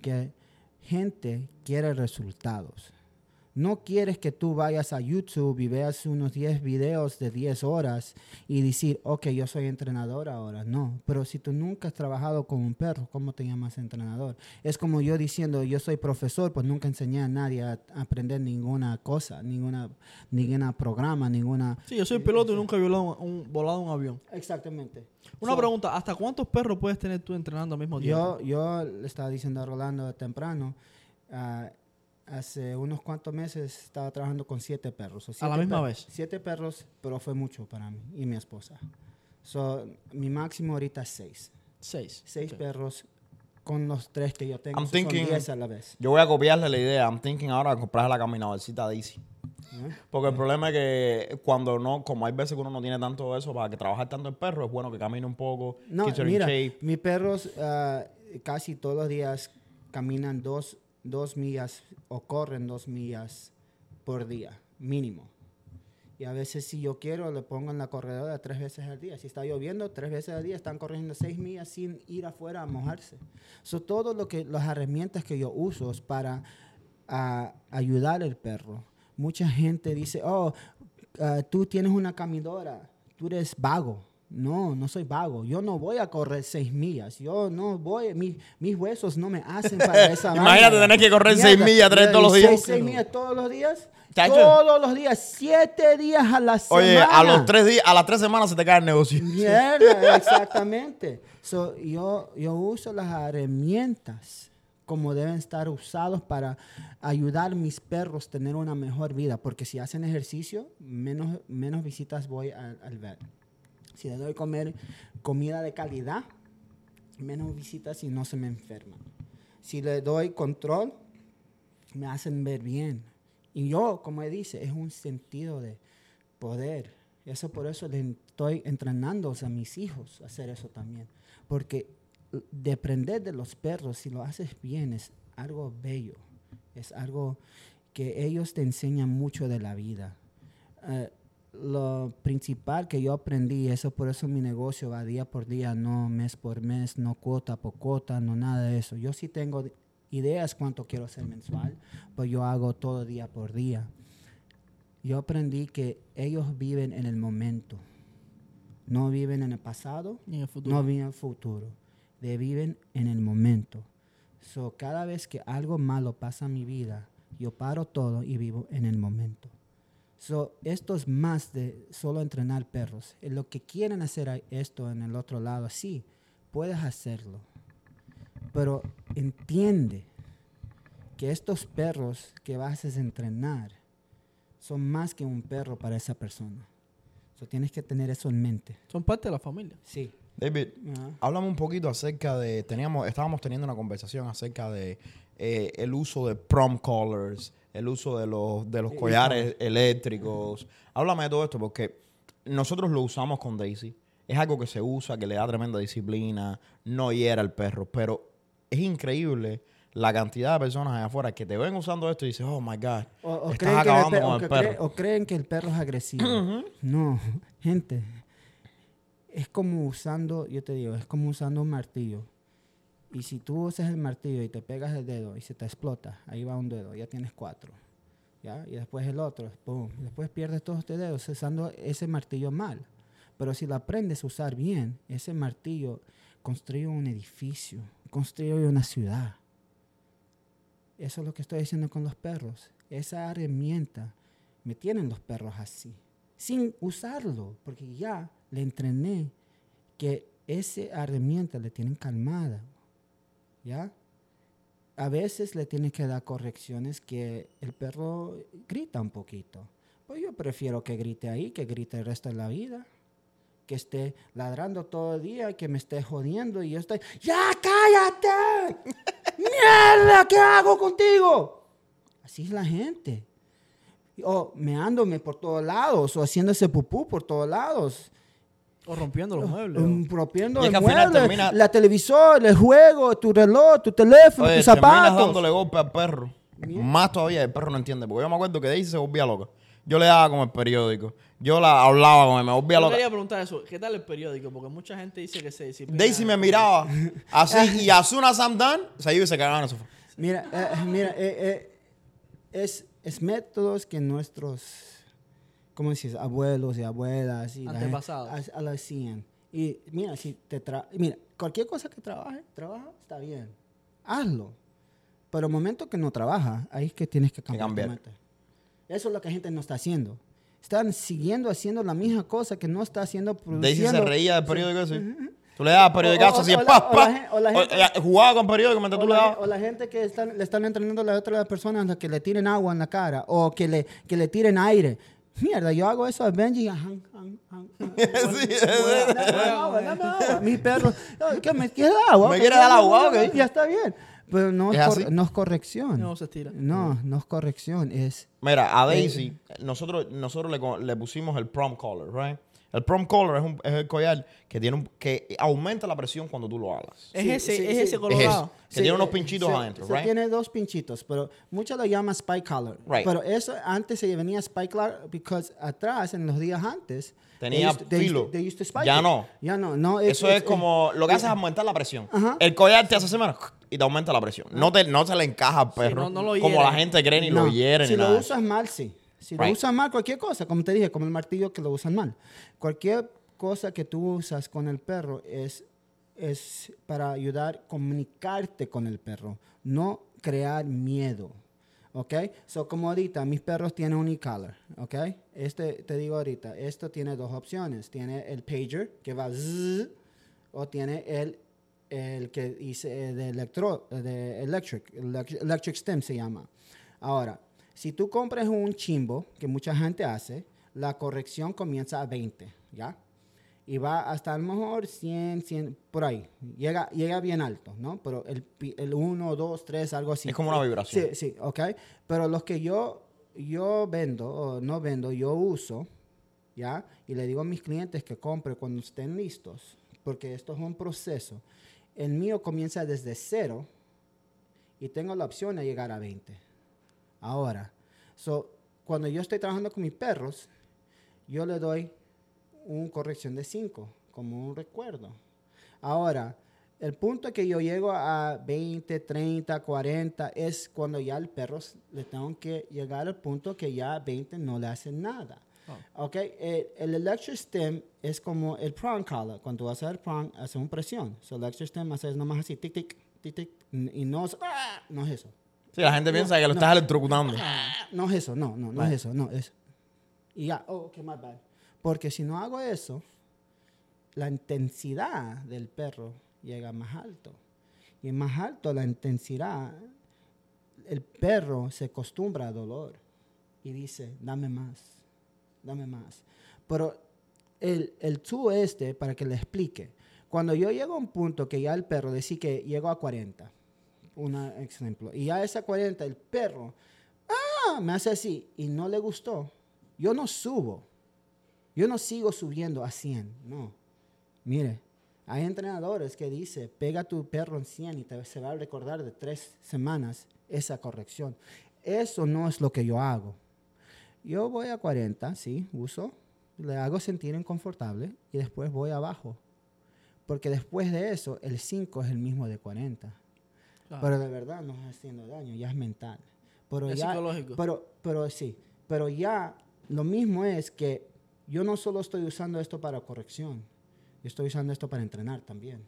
que gente quiere resultados. No quieres que tú vayas a YouTube y veas unos 10 videos de 10 horas y decir, ok, yo soy entrenador ahora. No, pero si tú nunca has trabajado con un perro, ¿cómo te llamas entrenador? Es como yo diciendo, yo soy profesor, pues nunca enseñé a nadie a aprender ninguna cosa, ninguna, ninguna programa, ninguna... Sí, yo soy piloto y nunca he volado un, un- volado un avión. Exactamente. Una So, pregunta, ¿hasta cuántos perros puedes tener tú entrenando al mismo tiempo? Yo, yo le estaba diciendo a Rolando temprano, ah, hace unos cuantos meses estaba trabajando con siete perros. o ¿A la siete misma per- vez? Siete perros, pero fue mucho para mí y mi esposa. So, mi máximo ahorita es seis. Seis. Seis Ok. perros con los tres que yo tengo. I'm so son thinking- diez a la vez. Yo voy a copiarle la idea. I'm thinking ahora de comprarle la caminadorcita Daisy. ¿eh? Porque el problema es que cuando no, como hay veces que uno no tiene tanto eso para que trabajar tanto el perro, es bueno que camine un poco, No, mira, mis perros ah, casi todos los días caminan dos, dos millas o corren dos millas por día, mínimo. Y a veces si yo quiero le pongo en la corredora tres veces al día. Si está lloviendo, tres veces al día están corriendo seis millas sin ir afuera a mojarse. So, todo lo que las herramientas que yo uso es para ah, ayudar al perro. Mucha gente dice, oh, ah, tú tienes una caminadora, tú eres vago. No, no soy vago. Yo no voy a correr seis millas. Yo no voy, mi- mis huesos no me hacen para esa Imagínate vaina. tener que correr seis millas, tres todos los días. Seis, seis millas todos los días. Todos los días, siete días a la semana. Oye, a los tres días, a las tres semanas se te cae el negocio. Mierda, exactamente. So, yo, yo uso las herramientas como deben estar usados para ayudar a mis perros a tener una mejor vida. Porque si hacen ejercicio, menos, menos visitas voy al, al vet. Si le doy comer comida de calidad, menos visitas y no se me enferman. Si le doy control, me hacen ver bien. Y yo, como dice, es un sentido de poder. Eso por eso le estoy entrenando a mis hijos a hacer eso también. Porque depender de los perros, si lo haces bien, es algo bello. Es algo que ellos te enseñan mucho de la vida. Eh, lo principal que yo aprendí, eso por eso mi negocio va día por día, no mes por mes, no cuota por cuota, no nada de eso. Yo sí tengo ideas cuánto quiero hacer mensual, pues yo hago todo día por día. Yo aprendí que ellos viven en el momento, no viven en el pasado, en el futuro. no viven en el futuro, de viven en el momento. So, cada vez que algo malo pasa en mi vida, yo paro todo y vivo en el momento. So, esto es más de solo entrenar perros. En lo que quieren hacer esto en el otro lado, sí, puedes hacerlo. Pero entiende que estos perros que vas a entrenar son más que un perro para esa persona. So, tienes que tener eso en mente. Son parte de la familia. Sí. David, Ajá. háblame un poquito acerca de, teníamos, estábamos teniendo una conversación acerca de eh, el uso de prom collars, el uso de los, de los collares eléctricos. Háblame de todo esto porque nosotros lo usamos con Daisy. Es algo que se usa, que le da tremenda disciplina, no hiera al perro, pero es increíble la cantidad de personas allá afuera que te ven usando esto y dices, oh my God, O, o estás creen que el acabando pe- con o el perro. cree- o creen que el perro es agresivo. No, gente. Es como usando, yo te digo, es como usando un martillo. Y si tú usas el martillo y te pegas el dedo y se te explota, ahí va un dedo, ya tienes cuatro. ¿ya? Y después el otro, pum. Y después pierdes todos tus dedos usando ese martillo mal. Pero si lo aprendes a usar bien, ese martillo construye un edificio, construye una ciudad. Eso es lo que estoy diciendo con los perros. Esa herramienta me tienen los perros así, sin usarlo, porque ya le entrené que esa herramienta le tienen calmada. ¿Ya? A veces le tienes que dar correcciones que el perro grita un poquito. Pues yo prefiero que grite ahí, que grite el resto de la vida. Que esté ladrando todo el día, que me esté jodiendo y yo estoy, ¡ya cállate! ¡Mierda! ¿Qué hago contigo? Así es la gente. O meándome por todos lados, o haciéndose pupú por todos lados. O rompiendo los muebles. Um, rompiendo el mueble, termina- la televisor, el juego, tu reloj, tu teléfono, Oye, tus zapatos. dándole golpe al perro. Más todavía, el perro no entiende. Porque yo me acuerdo que Daisy se volvía loca. Yo le daba con el periódico. Yo la hablaba con él, me volvía Yo loca. quería preguntar eso. ¿Qué tal el periódico? Porque mucha gente dice que se disciplina. Daisy me miraba así y as soon as I'm done, se iba y se cagaba en el sofá. Mira, eh, eh, mira, eh, eh, es, es métodos que nuestros, ¿cómo dices? Abuelos y abuelas y la gente Antepasados. ha- lo hacían. Y mira, si te tra mira, cualquier cosa que trabaje, trabaja, está bien. Hazlo. Pero el momento que no trabaja, ahí es que tienes que cambiar. tu cambiar. Eso es lo que la gente no está haciendo. Están siguiendo haciendo la misma cosa que no está haciendo produciendo. Daisy se reía del periódico así. Tú le dabas periódico así, o la- pa, o la pa. gen- o la O- gente- ella jugaba con periódico mientras tú le la, dabas. o la gente que están, le están entrenando a las otras personas a que le tiren agua en la cara o que le, que le tiren aire. Mierda, yo hago eso a Benji. Mi perro, "Ay, ¿qué me quieres dar agua? ¿Me Ok, quieres dar agua? Ok. Ya está bien. Pero no es, ¿Es cor- no es corrección. No se estira. No, no es corrección. Es Mira, a Daisy, nosotros, nosotros le, le pusimos el prom collar, right? El prom collar es, un- es el collar que tiene un, que aumenta la presión cuando tú lo hagas. Es Sí, ese, sí, es sí. ese Es colorado. Que tiene unos pinchitos sí, adentro, sí, right? Tiene dos pinchitos, pero muchos lo llaman spike collar. Right. Pero eso antes se venía spike collar porque atrás, en los días antes, Tenía they used- they used filo. to- they used to spike Ya it. no. Ya no. no Eso es como, lo que hace es aumentar la presión. Ajá. El collar te hace semana y te aumenta la presión. No, te, no se le encaja al perro. no- no lo como la gente cree ni No, lo hiere Si ni lo nada. usas mal, sí. Si lo usas mal, cualquier cosa, como te dije, como el martillo que lo usan mal. Cualquier cosa que tú usas con el perro es, es para ayudar a comunicarte con el perro, no crear miedo. ¿Ok? So, como ahorita, mis perros tienen un e-collar. ¿Ok? Este, te digo ahorita, esto tiene dos opciones. Tiene el pager, que va zzz, o tiene el, el que dice eh, de, electro, de electric, elec- electric stem se llama. Ahora, si tú compras un chimbo, que mucha gente hace, la corrección comienza a 20, ¿ya? Y va hasta a lo mejor 100, 100, por ahí. Llega, llega bien alto, ¿no? Pero el, el 1, 2, 3, algo así. Es como una vibración. Sí, sí, ok. Pero los que yo, yo vendo, o no vendo, yo uso, ¿ya? Y le digo a mis clientes que compren cuando estén listos, porque esto es un proceso. El mío comienza desde cero y tengo la opción de llegar a 20. Ahora, so, cuando yo estoy trabajando con mis perros, yo le doy una corrección de 5 como un recuerdo. Ahora, el punto que yo llego a 20, 30, 40 es cuando ya el perro le tengo que llegar al punto que ya 20 no le hace nada. Ok, el, el electric stem es como el prong collar. Cuando tú haces el prong, hace una presión. So, el electric stem hace nomás así, tic, tic, tic, tic, y no ¡ah! no es eso. Sí, la gente piensa que lo no. estás electrocutando. No es eso, no, no, no es eso, no, es. Y ya, oh, ok, my bad. Porque si no hago eso, la intensidad del perro llega más alto. Y más alto la intensidad, el perro se acostumbra a dolor y dice, dame más, dame más. Pero el, el tú este, para que le explique, cuando yo llego a un punto que ya el perro dice que llego a 40, un ejemplo, y ya esa 40 el perro, ah, me hace así y no le gustó, yo no subo, yo no sigo subiendo a 100, no. Mire, Hay entrenadores que dicen, pega tu perro en 100 y te, se va a recordar de tres semanas esa corrección. Eso no es lo que yo hago. Yo voy a 40, sí, uso, le hago sentir inconfortable y después voy abajo. Porque después de eso, el 5 es el mismo de 40. Claro. Pero de verdad no es haciendo daño, ya es mental. Pero Es ya, psicológico. Pero, pero sí, pero ya lo mismo es que yo no solo estoy usando esto para corrección, yo estoy usando esto para entrenar también.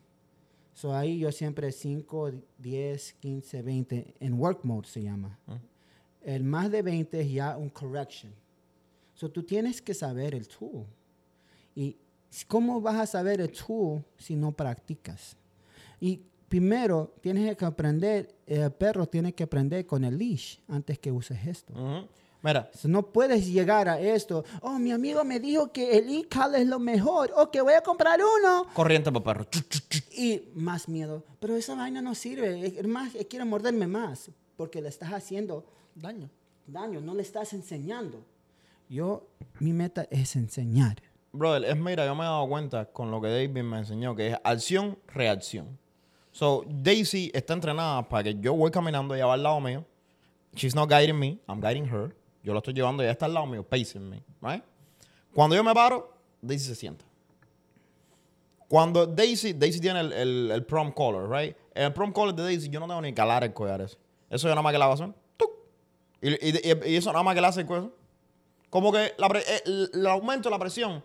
So ahí yo siempre 5, 10, 15, 20, en work mode se llama. El más de 20 es ya un correction. So tú tienes que saber el tool. Y ¿cómo vas a saber el tool si no practicas? Y primero tienes que aprender, el perro tiene que aprender con el leash antes que uses esto. Ujú. Mira, So, no puedes llegar a esto. Oh, mi amigo me dijo que el e es lo mejor. O que voy a comprar uno. corriente chu. Y más miedo. Pero esa vaina no sirve. Más, quiere morderme más. Porque le estás haciendo Daño. daño. No le estás enseñando. Yo, mi meta es enseñar. Brother, es mira, yo me he dado cuenta con lo que David me enseñó, que es acción, reacción. So, Daisy está entrenada para que yo voy caminando, ella va al lado mío. She's not guiding me, I'm guiding her. Yo la estoy llevando, ella está al lado mío, pacing me, right? Cuando yo me paro, Daisy se sienta. Cuando Daisy, Daisy tiene el, el, prom collar, right? El prom collar de Daisy yo no tengo ni calar el collar ese. Eso yo nada más que la hago tuc. Y, y- eso nada más que le hace el cuello. Como que la eh, el, el aumento de la presión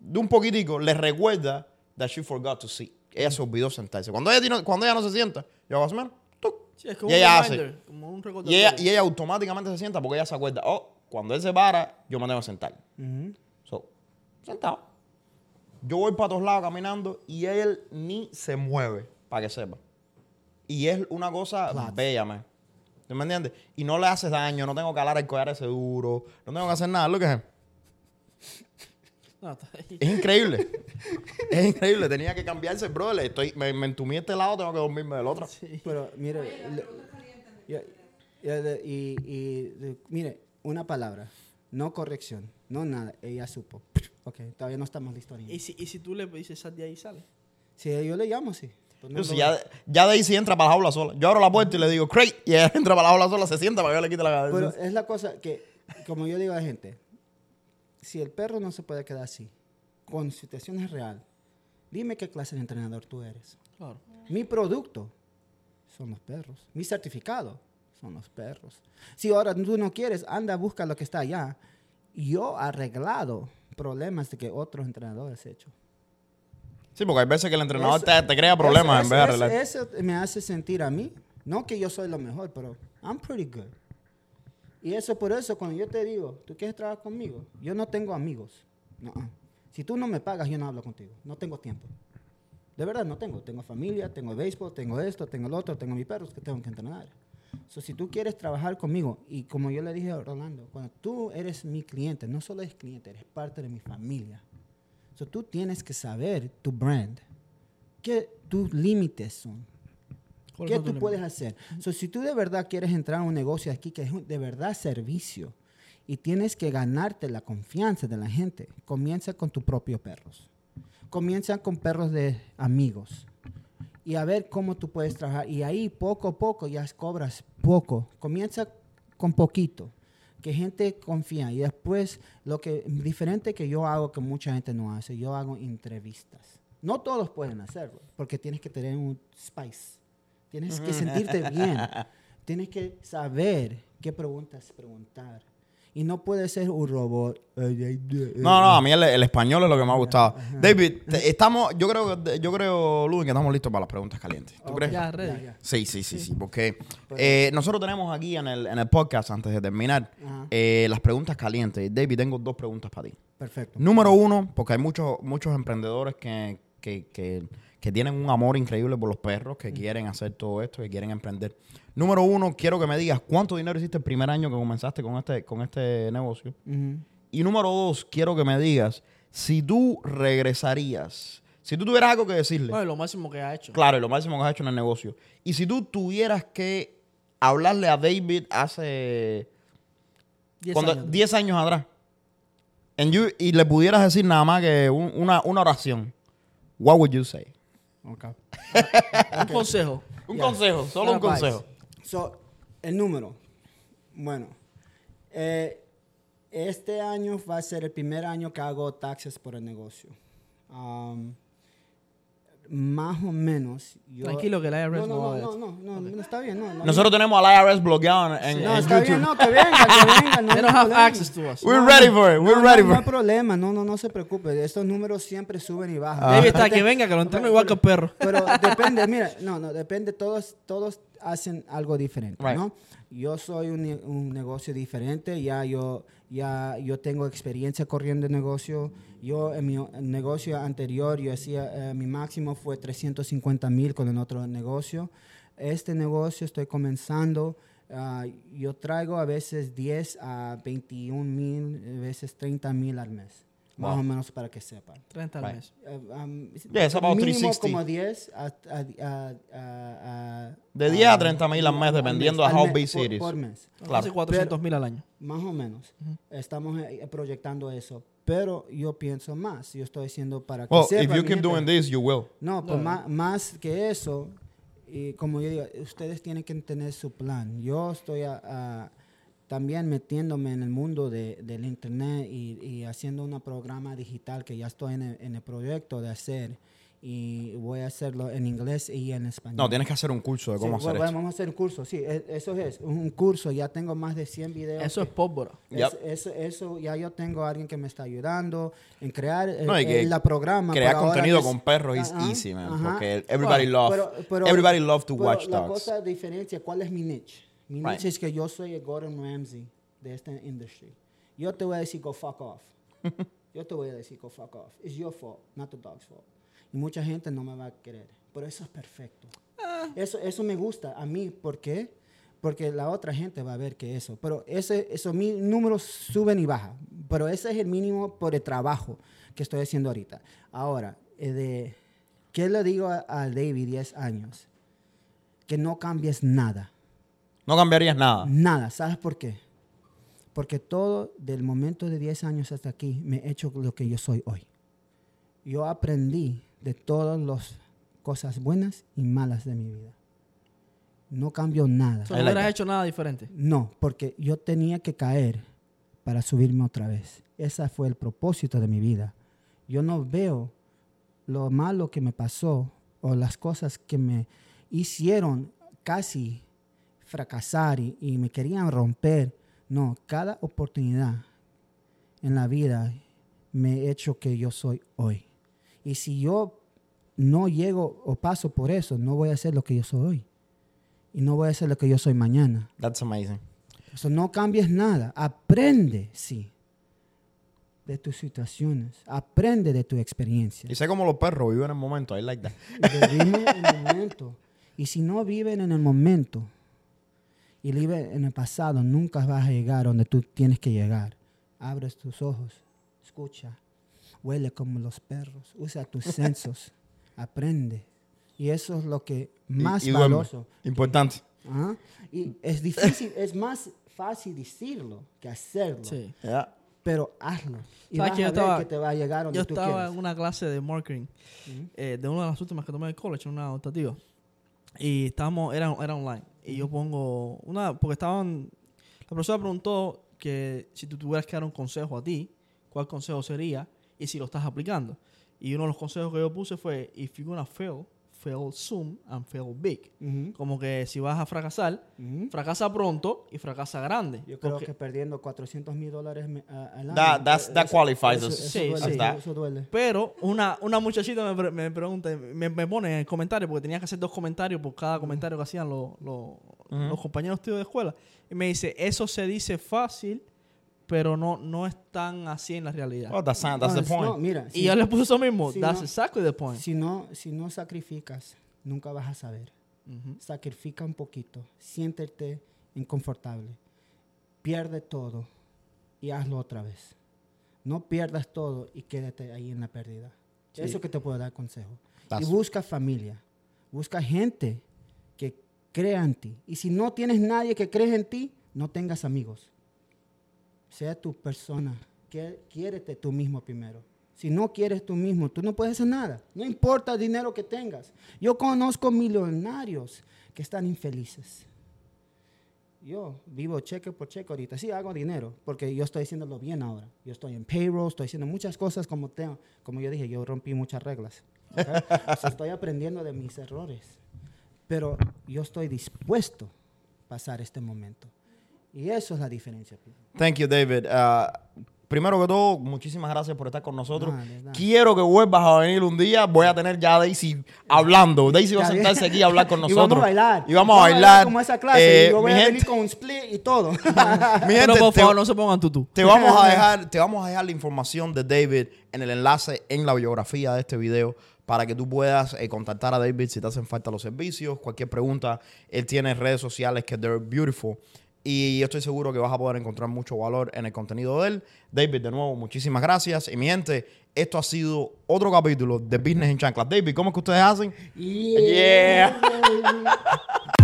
de un poquitico le recuerda that she forgot to see. Ella se olvidó sentarse. Cuando ella, tiene- cuando ella no se sienta, yo hago así, tuc. Sí, es como y un ella hace. reminder, como un Y ella, y ella automáticamente se sienta porque ella se acuerda, oh, cuando él se para, yo me tengo que sentar. So, sentado. Yo voy para todos lados caminando y él ni se mueve, para que sepa. Y es una cosa bella, man. ¿Tú me entiendes? Y no le haces daño, no tengo que alar el collar ese duro, no tengo que hacer nada. Lo que es. No, está ahí. Es increíble. es increíble. Tenía que cambiarse, bro. Le Estoy, me, me entumí este lado, tengo que dormirme del otro. Pero mire, le- ya- ya de- y, y de- mire, una palabra, no corrección, no nada, ella supo. Ok, todavía no estamos listos. Y si, y si tú le dices sal de ahí, sale. Si yo le llamo, sí. Pues no si lo- ya, ya Daisy entra para la jaula sola. Yo abro la puerta y le digo, Craig, y ella entra para la jaula sola, se sienta para que yo le quite la cabeza. Pero es la cosa que, como yo digo a la gente, si el perro no se puede quedar así, con situaciones real, dime qué clase de entrenador tú eres. Claro. Mi producto son los perros. Mi certificado son los perros. Si ahora tú no quieres, anda, busca lo que está allá. Yo he arreglado problemas de que otros entrenadores han hecho. Sí, porque hay veces que el entrenador Eso- te, te crea problemas Eso- en vez de eso- arreglar. Eso, me hace sentir a mí, no que yo soy lo mejor, pero I'm pretty good. Y eso por eso cuando yo te digo, ¿tú quieres trabajar conmigo? Yo no tengo amigos. No. Si tú no me pagas, yo no hablo contigo. No tengo tiempo. De verdad, no tengo. Tengo familia, tengo béisbol, tengo esto, tengo lo otro, tengo mis perros que tengo que entrenar. So, si tú quieres trabajar conmigo, y como yo le dije a Rolando, cuando tú eres mi cliente, no solo eres cliente, eres parte de mi familia. So, tú tienes que saber tu brand, qué tus límites son, ¿Cuáles qué tú puedes hacer. So, si tú de verdad quieres entrar a un negocio aquí que es de verdad servicio y tienes que ganarte la confianza de la gente, comienza con tus propios perros. Comienza con perros de amigos y a ver cómo tú puedes trabajar. Y ahí poco a poco ya cobras poco. Comienza con poquito, que gente confía. Y después lo que diferente que yo hago que mucha gente no hace, yo hago entrevistas. No todos pueden hacerlo, porque tienes que tener un spice. Tienes que sentirte bien. Tienes que saber qué preguntas preguntar. Y no puede ser un robot. No, no, a mí el, el español es lo que me ha gustado. David, te- estamos, yo creo, yo creo, Ludwig, que estamos listos para las preguntas calientes. ¿Tú crees? Ya. Sí, sí, sí, sí, porque eh, nosotros tenemos aquí en el, en el podcast, antes de terminar, eh, las preguntas calientes. David, tengo dos preguntas para ti. Perfecto. Número uno, porque hay muchos, muchos emprendedores que, que, que, que tienen un amor increíble por los perros, que quieren hacer todo esto, que quieren emprender. Número uno, quiero que me digas cuánto dinero hiciste el primer año que comenzaste con este, con este negocio. Y número dos, quiero que me digas si tú regresarías, si tú tuvieras algo que decirle, Bueno, lo máximo que ha hecho. claro, lo máximo que has hecho en el negocio, y si tú tuvieras que hablarle a David hace Diez cuando- años. 10 años atrás, you- y le pudieras decir nada más que un- una, una oración, what would you say? Ok. un consejo. Un consejo, solo un consejo. So, el número. Bueno, eh, este año va a ser el primer año que hago taxes por el negocio. Um, más o menos. Yo, Tranquilo que el IRS no, no no, no, no, no, no, está bien. No, no, Nosotros tenemos al IRS bloqueado en, en- no, en está YouTube. bien, no, que venga, que venga. No They don't have access to us. We're No, ready no, for it. We're no, ready no, for No hay it. problema, no, no, no se preocupe. Estos números siempre suben y bajan. David está Depende- que venga, que lo entreno pero- igual que el perro. Pero depende, mira, no, no, depende, todos, todos hacen algo diferente, Right. ¿no? Yo soy un, un negocio diferente, ya yo, ya yo tengo experiencia corriendo el negocio. Yo en mi negocio anterior, yo hacía, eh, mi máximo fue 350 mil con el otro negocio. Este negocio estoy comenzando, ah, yo traigo a veces 10 a 21 mil, a veces 30 mil al mes. Más Wow. o menos para que sepan. 30 al Right. mes. Uh, um, Yeah, it's about mínimo 360. como 10 a, a, a, a- a- De 10 a 30 mil al mes, dependiendo de how mes, big por- it is. Por mes. Claro. Hace 400 mil al año. Más o menos. Estamos eh, proyectando eso. Pero yo pienso más. Yo estoy haciendo para que Well, sepa if you keep doing this, you will. No, pues más, más que eso, y como yo digo, ustedes tienen que tener su plan. Yo estoy a- a- también metiéndome en el mundo de, del internet y, y haciendo un programa digital que ya estoy en el, en el proyecto de hacer y voy a hacerlo en inglés y en español. No, tienes que hacer un curso de cómo Sí, hacer bueno, esto. Vamos a hacer un curso, sí, e- eso es, un curso, ya tengo más de 100 videos. Eso es que- pólvora. Yep. es- eso, eso, ya yo tengo a alguien que me está ayudando en crear el, No, que el- la programa. Crear contenido es- con perros is Ajá, easy, man. ajá. Porque everybody Bueno, love, pero- pero- everybody love to pero watch La dogs. cosa de diferencia, ¿cuál es mi niche? Mi Right. niche es que yo soy el Gordon Ramsay de esta industry. Yo te voy a decir go fuck off. yo te voy a decir go fuck off. It's your fault, not the dog's fault. Y mucha gente no me va a querer. Pero eso es perfecto. Eso, eso me gusta a mí. ¿Por qué? Porque la otra gente va a ver que eso. Pero ese, esos mi- números suben y bajan. Pero ese es el mínimo por el trabajo que estoy haciendo ahorita. Ahora, eh, de, ¿qué le digo a, a David 10 años? Que no cambies nada. No cambiarías nada. Nada. ¿Sabes por qué? Porque todo, del momento de 10 años hasta aquí, me he hecho lo que yo soy hoy. Yo aprendí de todas las cosas buenas y malas de mi vida. No cambio nada. No hubieras hecho nada diferente. No, porque yo tenía que caer para subirme otra vez. Ese fue el propósito de mi vida. Yo no veo lo malo que me pasó o las cosas que me hicieron casi fracasar y, y me querían romper. No, cada oportunidad en la vida me he hecho que yo soy hoy. Y si yo no llego o paso por eso, no voy a ser lo que yo soy hoy. Y no voy a ser lo que yo soy mañana. That's amazing. Eso no cambies nada. Aprende, sí, de tus situaciones. Aprende de tu experiencia. Y sé como los perros viven en el momento. I like that. Vive en el momento. Y si no viven en el momento y viven en el pasado, nunca vas a llegar donde tú tienes que llegar. Abres tus ojos, escucha, huele como los perros, usa tus sensos, aprende. Y eso es lo que Y- más y duerme. valioso. Importante. Ajá. Y es difícil, es más fácil decirlo que hacerlo. Sí. Yeah. Pero hazlo. Y ¿Sabes vas que a ver estaba- que te va a llegar donde Yo tú estaba quieres. en una clase de marketing, eh, de una de las últimas que tomé en el college, una optativa. Y estábamos, era, era online. Y yo pongo una, porque estaban, la profesora preguntó que si tú tuvieras que dar un consejo a ti, ¿cuál consejo sería? Y si lo estás aplicando. Y uno de los consejos que yo puse fue, if you're gonna fail, fail soon and fail big. Como que si vas a fracasar, fracasa pronto y fracasa grande. Yo creo Porque- que perdiendo 400 mil dólares al año. That- that's- that eso- qualifies us Eso, Sí, duele, sí. Pero una, una muchachita me, pre- me pregunta, me, me pone en el comentario, porque tenía que hacer dos comentarios por cada comentario que hacían los, los, los compañeros tíos de escuela. Y me dice, eso se dice fácil, pero no, no es tan así en la realidad. Well, that's, not- that's No, the no, point. mira, y si, yo le puse eso mismo. si That's no- exactly the point. si no, si no sacrificas, nunca vas a saber. Sacrifica un poquito. Siéntete inconfortable. Pierde todo y hazlo otra vez. No pierdas todo y quédate ahí en la pérdida. Sí. Eso que te puedo dar consejo. That's- Y busca familia. Busca gente que crea en ti. Y si no tienes nadie que cree en ti, no tengas amigos. Sea tu persona. Quiérete tú mismo primero. Si no quieres tú mismo, tú no puedes hacer nada. No importa el dinero que tengas. Yo conozco millonarios que están infelices. Yo vivo cheque por cheque ahorita. Sí, hago dinero porque yo estoy haciéndolo bien ahora. Yo estoy en payroll, estoy haciendo muchas cosas como tengo. Como yo dije, yo rompí muchas reglas. estoy aprendiendo de mis errores. Pero yo estoy dispuesto a pasar este momento. Y eso es la diferencia. people. Thank you, David. Uh, primero que todo, muchísimas gracias por estar con nosotros. No, de nada. Quiero que vuelvas a venir un día. Voy a tener ya a Daisy hablando. Daisy va a sentarse aquí a hablar con Y nosotros. vamos a bailar. Y vamos a bailar. como esa clase. Eh, y yo voy mi a gente- venir con un split y todo. mi Pero gente, por te- favor, no se pongan tutú. Te vamos a dejar, te vamos a dejar la información de David en el enlace en la biografía de este video para que tú puedas eh, contactar a David si te hacen falta los servicios, cualquier pregunta. Él tiene redes sociales que they're beautiful. Y yo estoy seguro que vas a poder encontrar mucho valor en el contenido de él. David, de nuevo, muchísimas gracias. Y mi gente, esto ha sido otro capítulo de Business en Chanclas. David, ¿cómo es que ustedes hacen? Yeah.